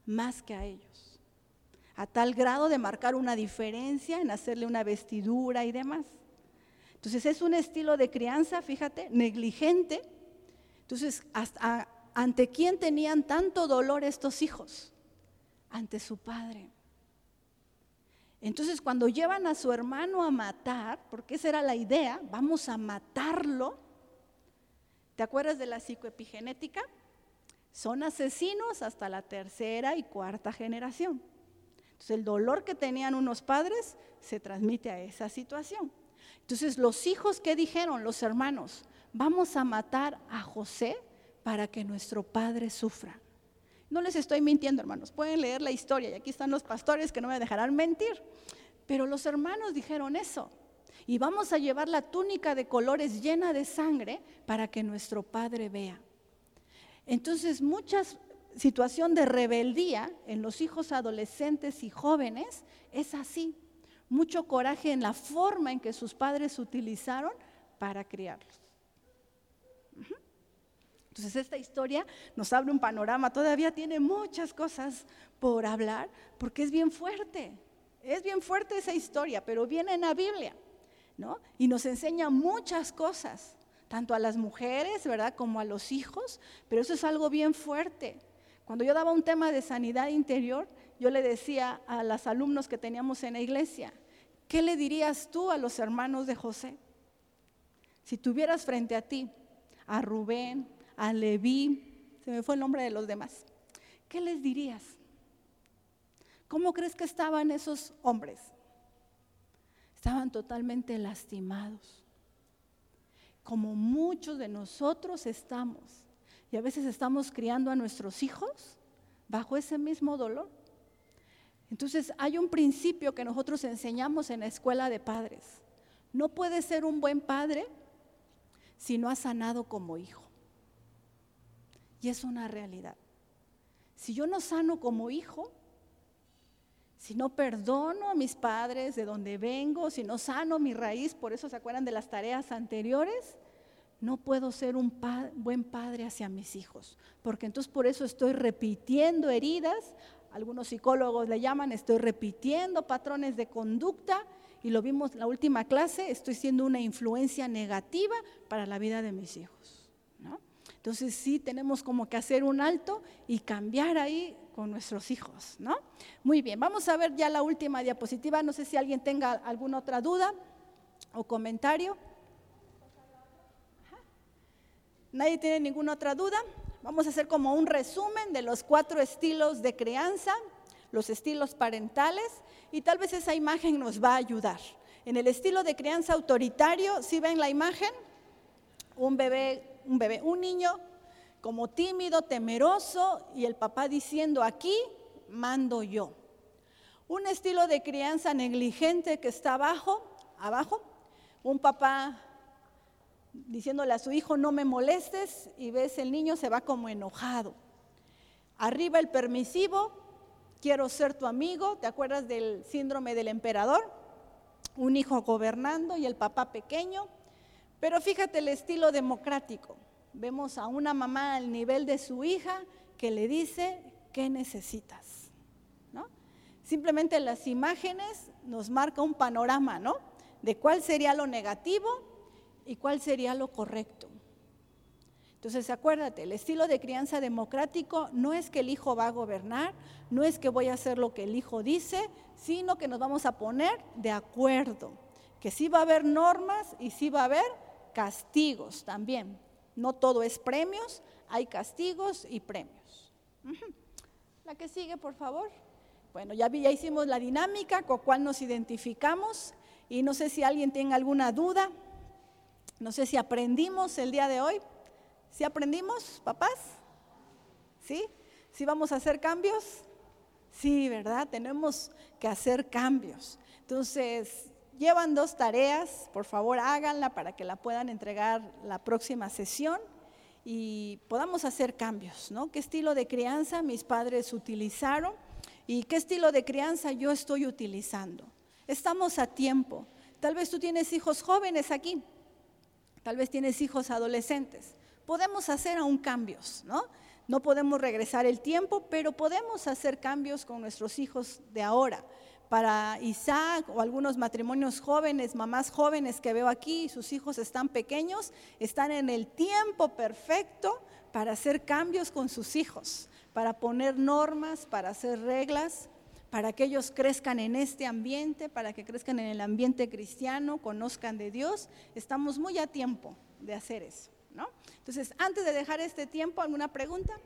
más que a ellos, a tal grado de marcar una diferencia en hacerle una vestidura y demás. Entonces es un estilo de crianza, fíjate, negligente. Entonces, ¿ante quién tenían tanto dolor estos hijos? ante su padre. Entonces cuando llevan a su hermano a matar, porque esa era la idea, vamos a matarlo, ¿te acuerdas de la psicoepigenética? Son asesinos hasta la tercera y cuarta generación. El dolor que tenían unos padres se transmite a esa situación. Entonces los hijos que dijeron, los hermanos, vamos a matar a José para que nuestro padre sufra. No les estoy mintiendo, hermanos. Pueden leer la historia y aquí están los pastores que no me dejarán mentir. Pero los hermanos dijeron eso. Y vamos a llevar la túnica de colores llena de sangre para que nuestro Padre vea. Entonces, mucha situación de rebeldía en los hijos adolescentes y jóvenes es así. Mucho coraje en la forma en que sus padres utilizaron para criarlos. Entonces esta historia nos abre un panorama, todavía tiene muchas cosas por hablar, porque es bien fuerte, es bien fuerte esa historia, pero viene en la Biblia, ¿no? Y nos enseña muchas cosas, tanto a las mujeres, ¿verdad?, como a los hijos, pero eso es algo bien fuerte. Cuando yo daba un tema de sanidad interior, yo le decía a los alumnos que teníamos en la iglesia, ¿qué le dirías tú a los hermanos de José? Si tuvieras frente a ti a Rubén, a Leví, se me fue el nombre de los demás. ¿Qué les dirías? ¿Cómo crees que estaban esos hombres? Estaban totalmente lastimados, como muchos de nosotros estamos. Y a veces estamos criando a nuestros hijos bajo ese mismo dolor. Entonces hay un principio que nosotros enseñamos en la escuela de padres. No puedes ser un buen padre si no has sanado como hijo. Y es una realidad. Si yo no sano como hijo, si no perdono a mis padres de donde vengo, si no sano mi raíz, por eso se acuerdan de las tareas anteriores, no puedo ser un buen padre hacia mis hijos, porque entonces por eso estoy repitiendo heridas, algunos psicólogos le llaman, estoy repitiendo patrones de conducta y lo vimos en la última clase, estoy siendo una influencia negativa para la vida de mis hijos. ¿no? Entonces sí tenemos como que hacer un alto y cambiar ahí con nuestros hijos, ¿no? Muy bien, vamos a ver ya la última diapositiva. No sé si alguien tenga alguna otra duda o comentario. ¿Nadie tiene ninguna otra duda? Vamos a hacer como un resumen de los cuatro estilos de crianza, los estilos parentales, y tal vez esa imagen nos va a ayudar. En el estilo de crianza autoritario, ¿sí ven la imagen? Un bebé un bebé, un niño como tímido, temeroso y el papá diciendo aquí mando yo. Un estilo de crianza negligente que está abajo, abajo, un papá diciéndole a su hijo no me molestes y ves el niño se va como enojado. Arriba el permisivo, quiero ser tu amigo, ¿te acuerdas del síndrome del emperador? Un hijo gobernando y el papá pequeño pero fíjate el estilo democrático. Vemos a una mamá al nivel de su hija que le dice, ¿qué necesitas? ¿No? Simplemente las imágenes nos marca un panorama, ¿no? De cuál sería lo negativo y cuál sería lo correcto. Entonces, acuérdate, el estilo de crianza democrático no es que el hijo va a gobernar, no es que voy a hacer lo que el hijo dice, sino que nos vamos a poner de acuerdo, que sí va a haber normas y sí va a haber castigos también. No todo es premios, hay castigos y premios. La que sigue, por favor. Bueno, ya, ya hicimos la dinámica con cual nos identificamos y no sé si alguien tiene alguna duda. No sé si aprendimos el día de hoy. ¿Sí aprendimos, papás? ¿Sí? ¿Sí vamos a hacer cambios? Sí, ¿verdad? Tenemos que hacer cambios. Entonces, Llevan dos tareas, por favor háganla para que la puedan entregar la próxima sesión y podamos hacer cambios, ¿no? ¿Qué estilo de crianza mis padres utilizaron y qué estilo de crianza yo estoy utilizando? Estamos a tiempo. Tal vez tú tienes hijos jóvenes aquí, tal vez tienes hijos adolescentes. Podemos hacer aún cambios, ¿no? No podemos regresar el tiempo, pero podemos hacer cambios con nuestros hijos de ahora para Isaac o algunos matrimonios jóvenes, mamás jóvenes que veo aquí, sus hijos están pequeños, están en el tiempo perfecto para hacer cambios con sus hijos, para poner normas, para hacer reglas, para que ellos crezcan en este ambiente, para que crezcan en el ambiente cristiano, conozcan de Dios. Estamos muy a tiempo de hacer eso, ¿no? Entonces, antes de dejar este tiempo, ¿alguna pregunta?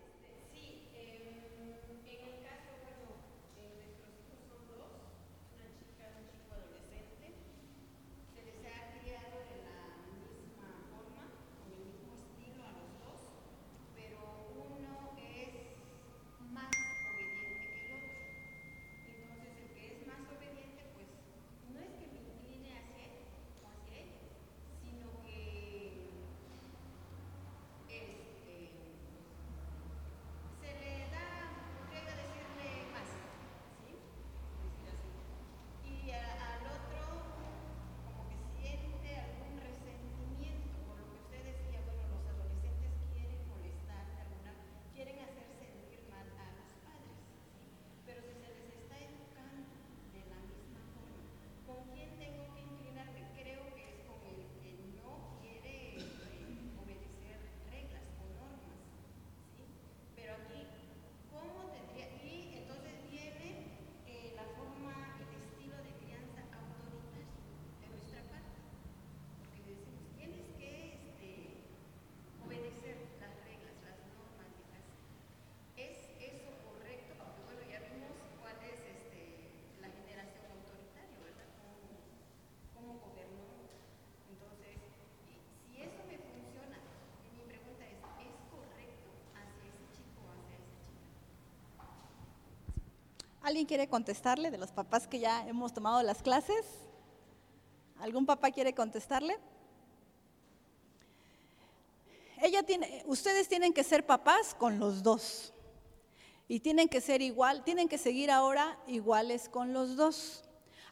¿Alguien quiere contestarle de los papás que ya hemos tomado las clases? ¿Algún papá quiere contestarle? Ella tiene, ustedes tienen que ser papás con los dos. Y tienen que ser igual, tienen que seguir ahora iguales con los dos.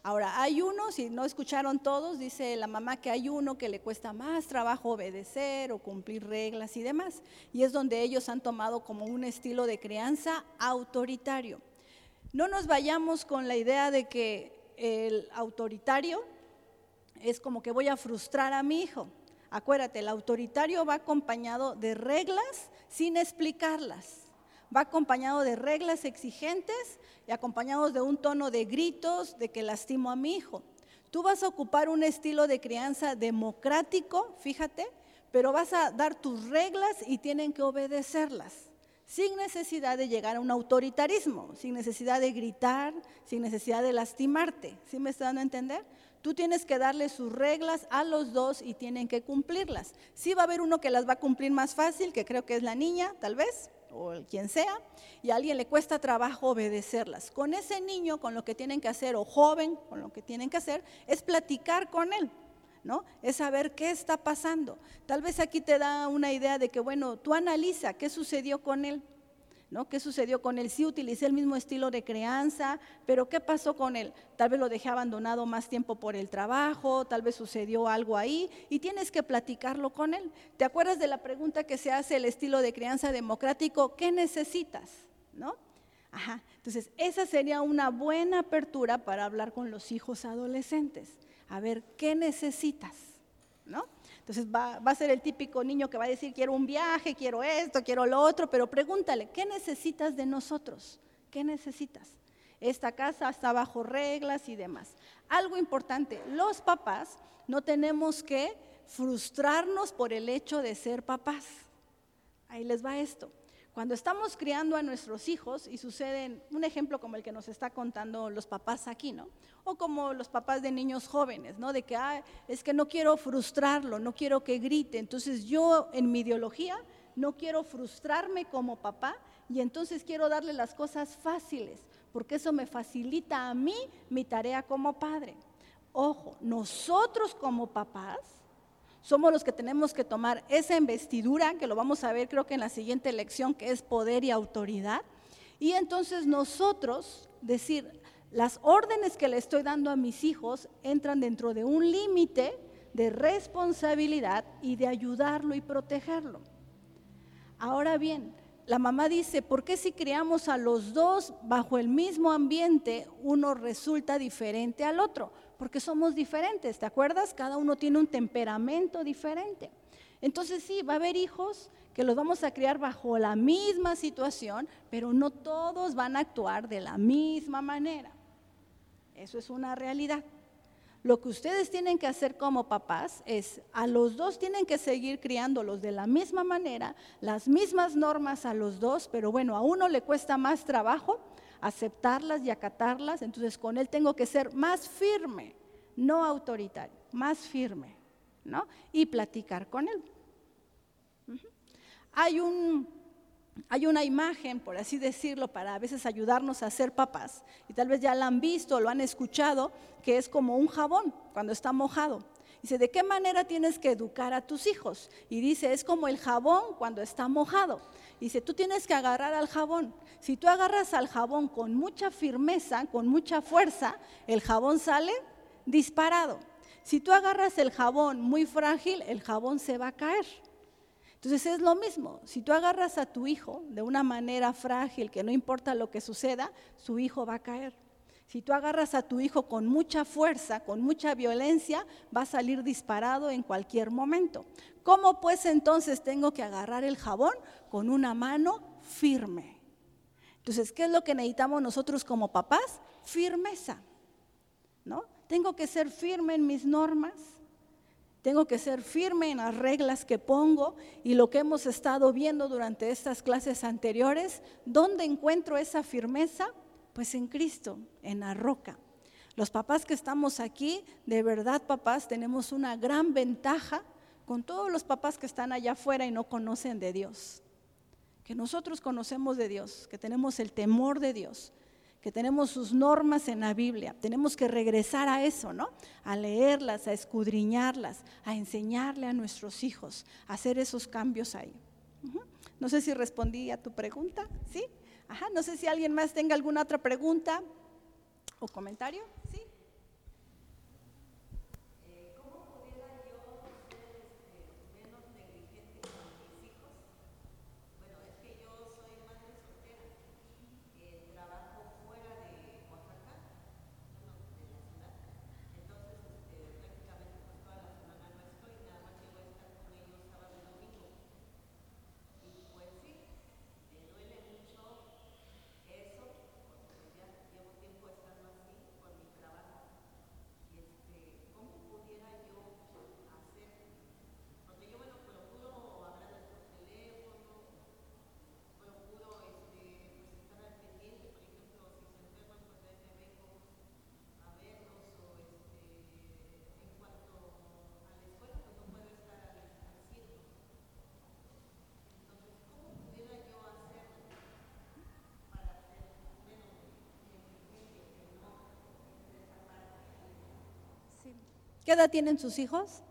Ahora, hay uno, si no escucharon todos, dice la mamá que hay uno que le cuesta más trabajo obedecer o cumplir reglas y demás. Y es donde ellos han tomado como un estilo de crianza autoritario. No nos vayamos con la idea de que el autoritario es como que voy a frustrar a mi hijo. Acuérdate, el autoritario va acompañado de reglas sin explicarlas. Va acompañado de reglas exigentes y acompañados de un tono de gritos de que lastimo a mi hijo. Tú vas a ocupar un estilo de crianza democrático, fíjate, pero vas a dar tus reglas y tienen que obedecerlas sin necesidad de llegar a un autoritarismo, sin necesidad de gritar, sin necesidad de lastimarte. ¿Sí me está dando a entender? Tú tienes que darle sus reglas a los dos y tienen que cumplirlas. Sí va a haber uno que las va a cumplir más fácil, que creo que es la niña, tal vez, o quien sea, y a alguien le cuesta trabajo obedecerlas. Con ese niño, con lo que tienen que hacer, o joven, con lo que tienen que hacer, es platicar con él. ¿No? Es saber qué está pasando. Tal vez aquí te da una idea de que, bueno, tú analiza qué sucedió con él, ¿no? ¿Qué sucedió con él? Sí utilicé el mismo estilo de crianza, pero ¿qué pasó con él? Tal vez lo dejé abandonado más tiempo por el trabajo, tal vez sucedió algo ahí y tienes que platicarlo con él. ¿Te acuerdas de la pregunta que se hace el estilo de crianza democrático? ¿Qué necesitas? ¿No? Ajá. Entonces, esa sería una buena apertura para hablar con los hijos adolescentes a ver qué necesitas, ¿no? Entonces va, a ser el típico niño que va a decir, quiero un viaje, quiero esto, quiero lo otro, pero pregúntale, ¿qué necesitas de nosotros? ¿Qué necesitas? Esta casa está bajo reglas y demás. Algo importante, los papás no tenemos que frustrarnos por el hecho de ser papás. Ahí les va esto. Cuando estamos criando a nuestros hijos y suceden un ejemplo como el que nos está contando los papás aquí, ¿no? O como los papás de niños jóvenes, ¿no? De que es que no quiero frustrarlo, no quiero que grite. Entonces yo en mi ideología no quiero frustrarme como papá y entonces quiero darle las cosas fáciles, porque eso me facilita a mí mi tarea como padre. Ojo, nosotros como papás somos los que tenemos que tomar esa investidura, que lo vamos a ver creo que en la siguiente lección, que es poder y autoridad. Y entonces nosotros decir, las órdenes que le estoy dando a mis hijos entran dentro de un límite de responsabilidad y de ayudarlo y protegerlo. Ahora bien, la mamá dice, ¿por qué si criamos a los dos bajo el mismo ambiente, uno resulta diferente al otro? Porque somos diferentes, ¿te acuerdas? Cada uno tiene un temperamento diferente. Entonces sí, va a haber hijos que los vamos a criar bajo la misma situación, pero no todos van a actuar de la misma manera. Eso es una realidad. Lo que ustedes tienen que hacer como papás es, a los dos tienen que seguir criándolos de la misma manera, las mismas normas a los dos, pero bueno, a uno le cuesta más trabajo aceptarlas y acatarlas, entonces con él tengo que ser más firme, no autoritario, más firme, ¿no? Y platicar con él. Hay, un, hay una imagen, por así decirlo, para a veces ayudarnos a ser papás, y tal vez ya la han visto o lo han escuchado, que es como un jabón cuando está mojado. Dice, ¿de qué manera tienes que educar a tus hijos? Y dice, es como el jabón cuando está mojado. Dice, tú tienes que agarrar al jabón. Si tú agarras al jabón con mucha firmeza, con mucha fuerza, el jabón sale disparado. Si tú agarras el jabón muy frágil, el jabón se va a caer. Entonces es lo mismo, si tú agarras a tu hijo de una manera frágil, que no importa lo que suceda, su hijo va a caer. Si tú agarras a tu hijo con mucha fuerza, con mucha violencia, va a salir disparado en cualquier momento. ¿Cómo pues entonces tengo que agarrar el jabón? Con una mano firme. Entonces, ¿qué es lo que necesitamos nosotros como papás? Firmeza. ¿No? Tengo que ser firme en mis normas, tengo que ser firme en las reglas que pongo y lo que hemos estado viendo durante estas clases anteriores, ¿dónde encuentro esa firmeza? Pues en Cristo, en la roca. Los papás que estamos aquí, de verdad papás, tenemos una gran ventaja con todos los papás que están allá afuera y no conocen de Dios. Que nosotros conocemos de Dios, que tenemos el temor de Dios, que tenemos sus normas en la Biblia. Tenemos que regresar a eso, ¿no? A leerlas, a escudriñarlas, a enseñarle a nuestros hijos, a hacer esos cambios ahí. No sé si respondí a tu pregunta, ¿sí? Ajá, no sé si alguien más tenga alguna otra pregunta o comentario, ¿sí? ¿Qué edad tienen sus hijos?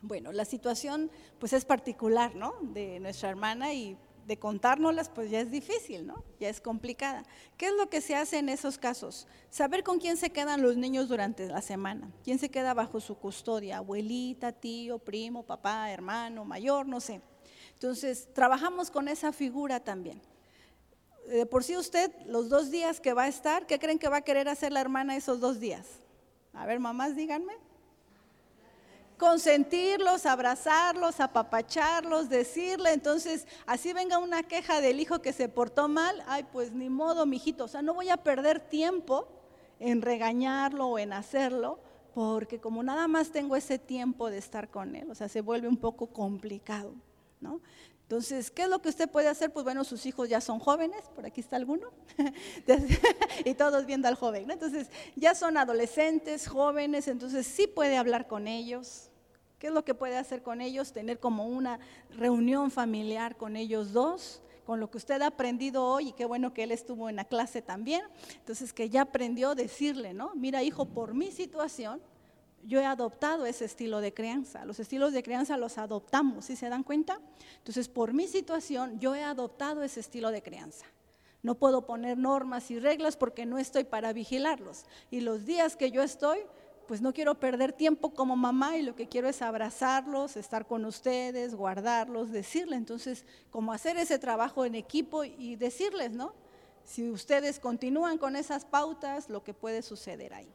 Bueno, la situación pues es particular, ¿no? De nuestra hermana y de contárnoslas pues ya es difícil, ¿no? Ya es complicada. ¿Qué es lo que se hace en esos casos? Saber con quién se quedan los niños durante la semana, quién se queda bajo su custodia, abuelita, tío, primo, papá, hermano, mayor, no sé. Entonces, trabajamos con esa figura también de por sí usted, los dos días que va a estar, ¿qué creen que va a querer hacer la hermana esos dos días? A ver, mamás, díganme. Consentirlos, abrazarlos, apapacharlos, decirle, entonces, así venga una queja del hijo que se portó mal, ay, pues ni modo, mijito, o sea, no voy a perder tiempo en regañarlo o en hacerlo, porque como nada más tengo ese tiempo de estar con él, o sea, se vuelve un poco complicado, ¿no? Entonces, ¿qué es lo que usted puede hacer? Pues bueno, sus hijos ya son jóvenes, por aquí está alguno, [LAUGHS] y todos viendo al joven, ¿no? Entonces, ya son adolescentes, jóvenes, entonces sí puede hablar con ellos. ¿Qué es lo que puede hacer con ellos? Tener como una reunión familiar con ellos dos, con lo que usted ha aprendido hoy, y qué bueno que él estuvo en la clase también. Entonces, que ya aprendió decirle, ¿no? Mira, hijo, por mi situación, yo he adoptado ese estilo de crianza. Los estilos de crianza los adoptamos, ¿sí se dan cuenta? Entonces, por mi situación, yo he adoptado ese estilo de crianza. No puedo poner normas y reglas porque no estoy para vigilarlos. Y los días que yo estoy, pues no quiero perder tiempo como mamá y lo que quiero es abrazarlos, estar con ustedes, guardarlos, decirles. Entonces, como hacer ese trabajo en equipo y decirles, ¿no? Si ustedes continúan con esas pautas, lo que puede suceder ahí.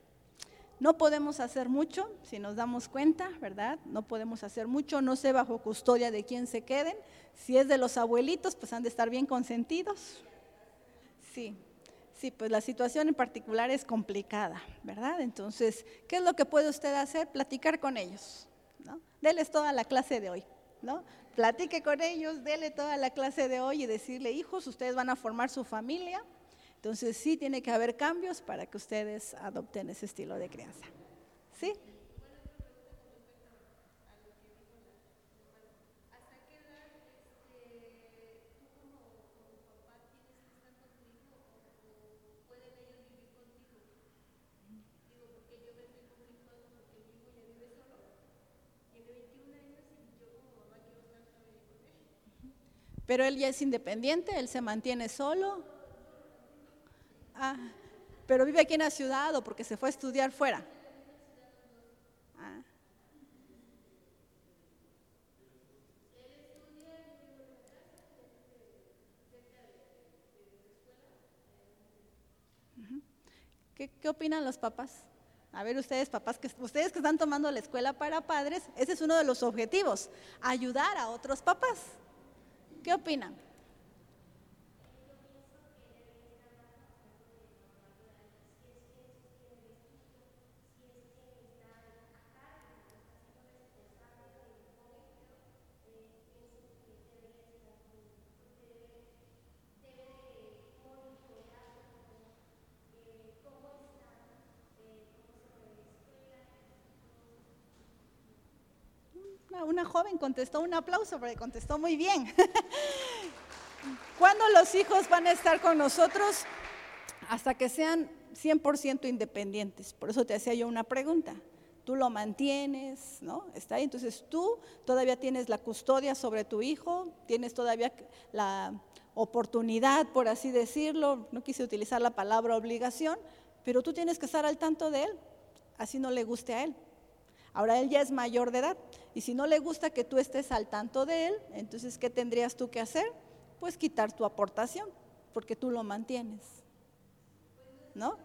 No podemos hacer mucho si nos damos cuenta, ¿verdad? No podemos hacer mucho, no sé bajo custodia de quién se queden. Si es de los abuelitos, pues han de estar bien consentidos. Sí, sí, pues la situación en particular es complicada, ¿verdad? Entonces, ¿qué es lo que puede usted hacer? Platicar con ellos, ¿no? Deles toda la clase de hoy, ¿no? Platique con ellos, dele toda la clase de hoy y decirle, hijos, ustedes van a formar su familia, entonces sí tiene que haber cambios para que ustedes adopten ese estilo de crianza. ¿Sí? Pero él ya es independiente, él se mantiene solo. Ah, pero vive aquí en la ciudad o porque se fue a estudiar fuera. Ah. ¿Qué, ¿Qué, opinan los papás? A ver, ustedes, papás, que ustedes que están tomando la escuela para padres, ese es uno de los objetivos, ayudar a otros papás. ¿Qué opinan? Una joven contestó un aplauso, porque contestó muy bien. [LAUGHS] ¿Cuándo los hijos van a estar con nosotros? Hasta que sean 100% independientes. Por eso te hacía yo una pregunta. Tú lo mantienes, ¿no? Está ahí. Entonces tú todavía tienes la custodia sobre tu hijo, tienes todavía la oportunidad, por así decirlo. No quise utilizar la palabra obligación, pero tú tienes que estar al tanto de él, así no le guste a él. Ahora él ya es mayor de edad y si no le gusta que tú estés al tanto de él, entonces ¿qué tendrías tú que hacer? Pues quitar tu aportación, porque tú lo mantienes. ¿No?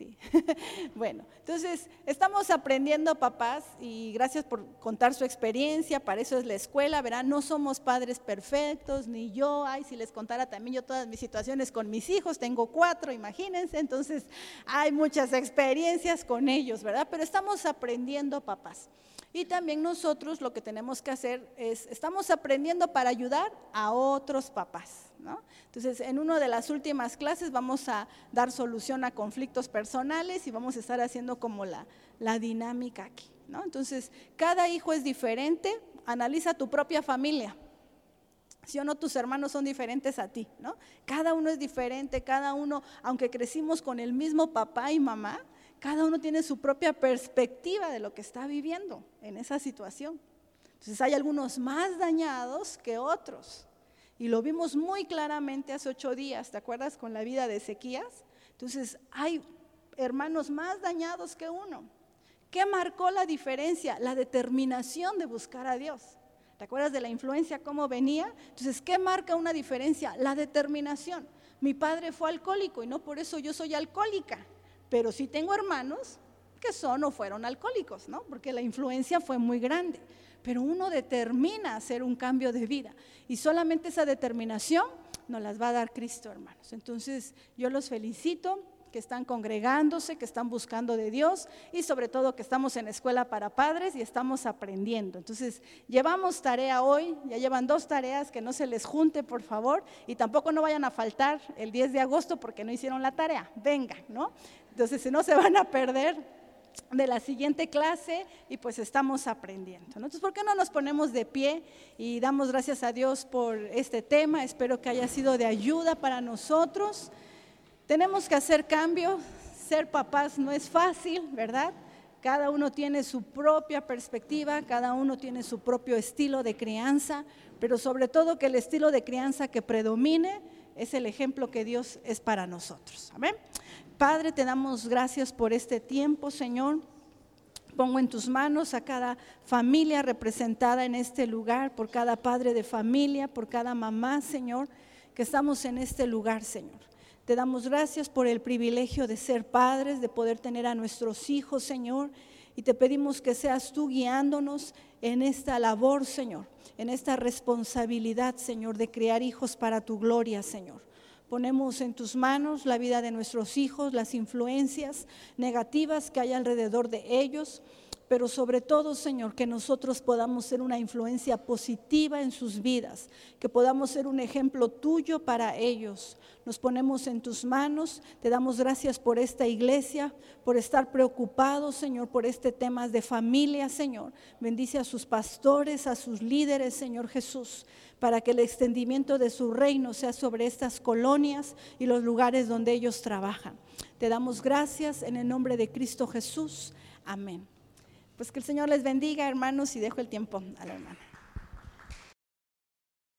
¿Sí? [LAUGHS] Bueno, entonces estamos aprendiendo papás y gracias por contar su experiencia, para eso es la escuela, verán, no somos padres perfectos, ni yo, ay, si les contara también yo todas mis situaciones con mis hijos, tengo cuatro, imagínense, entonces hay muchas experiencias con ellos, ¿verdad? Pero estamos aprendiendo papás. Y también nosotros lo que tenemos que hacer es, estamos aprendiendo para ayudar a otros papás. Entonces, en una de las últimas clases vamos a dar solución a conflictos personales y vamos a estar haciendo como la, la dinámica aquí. Entonces, cada hijo es diferente, analiza tu propia familia. Si o no, tus hermanos son diferentes a ti. Cada uno es diferente, cada uno, aunque crecimos con el mismo papá y mamá, cada uno tiene su propia perspectiva de lo que está viviendo en esa situación. Entonces hay algunos más dañados que otros. Y lo vimos muy claramente hace ocho días, ¿te acuerdas? Con la vida de Ezequías. Entonces hay hermanos más dañados que uno. ¿Qué marcó la diferencia? La determinación de buscar a Dios. ¿Te acuerdas de la influencia, cómo venía? Entonces, ¿qué marca una diferencia? La determinación. Mi padre fue alcohólico y no por eso yo soy alcohólica pero sí tengo hermanos que son o fueron alcohólicos, ¿no? Porque la influencia fue muy grande. Pero uno determina hacer un cambio de vida y solamente esa determinación nos las va a dar Cristo, hermanos. Entonces, yo los felicito que están congregándose, que están buscando de Dios y sobre todo que estamos en escuela para padres y estamos aprendiendo. Entonces, llevamos tarea hoy, ya llevan dos tareas, que no se les junte, por favor, y tampoco no vayan a faltar el 10 de agosto porque no hicieron la tarea. Vengan, ¿no? Entonces, si no se van a perder de la siguiente clase y pues estamos aprendiendo. Entonces, ¿por qué no nos ponemos de pie y damos gracias a Dios por este tema? Espero que haya sido de ayuda para nosotros. Tenemos que hacer cambios, ser papás no es fácil, ¿verdad? Cada uno tiene su propia perspectiva, cada uno tiene su propio estilo de crianza, pero sobre todo que el estilo de crianza que predomine es el ejemplo que Dios es para nosotros. Amén. Padre, te damos gracias por este tiempo, Señor. Pongo en tus manos a cada familia representada en este lugar, por cada padre de familia, por cada mamá, Señor, que estamos en este lugar, Señor. Te damos gracias por el privilegio de ser padres, de poder tener a nuestros hijos, Señor. Y te pedimos que seas tú guiándonos en esta labor, Señor, en esta responsabilidad, Señor, de criar hijos para tu gloria, Señor. Ponemos en tus manos la vida de nuestros hijos, las influencias negativas que hay alrededor de ellos, pero sobre todo, Señor, que nosotros podamos ser una influencia positiva en sus vidas, que podamos ser un ejemplo tuyo para ellos. Nos ponemos en tus manos, te damos gracias por esta iglesia, por estar preocupados, Señor, por este tema de familia, Señor. Bendice a sus pastores, a sus líderes, Señor Jesús para que el extendimiento de su reino sea sobre estas colonias y los lugares donde ellos trabajan. Te damos gracias en el nombre de Cristo Jesús. Amén. Pues que el Señor les bendiga, hermanos, y dejo el tiempo a la hermana.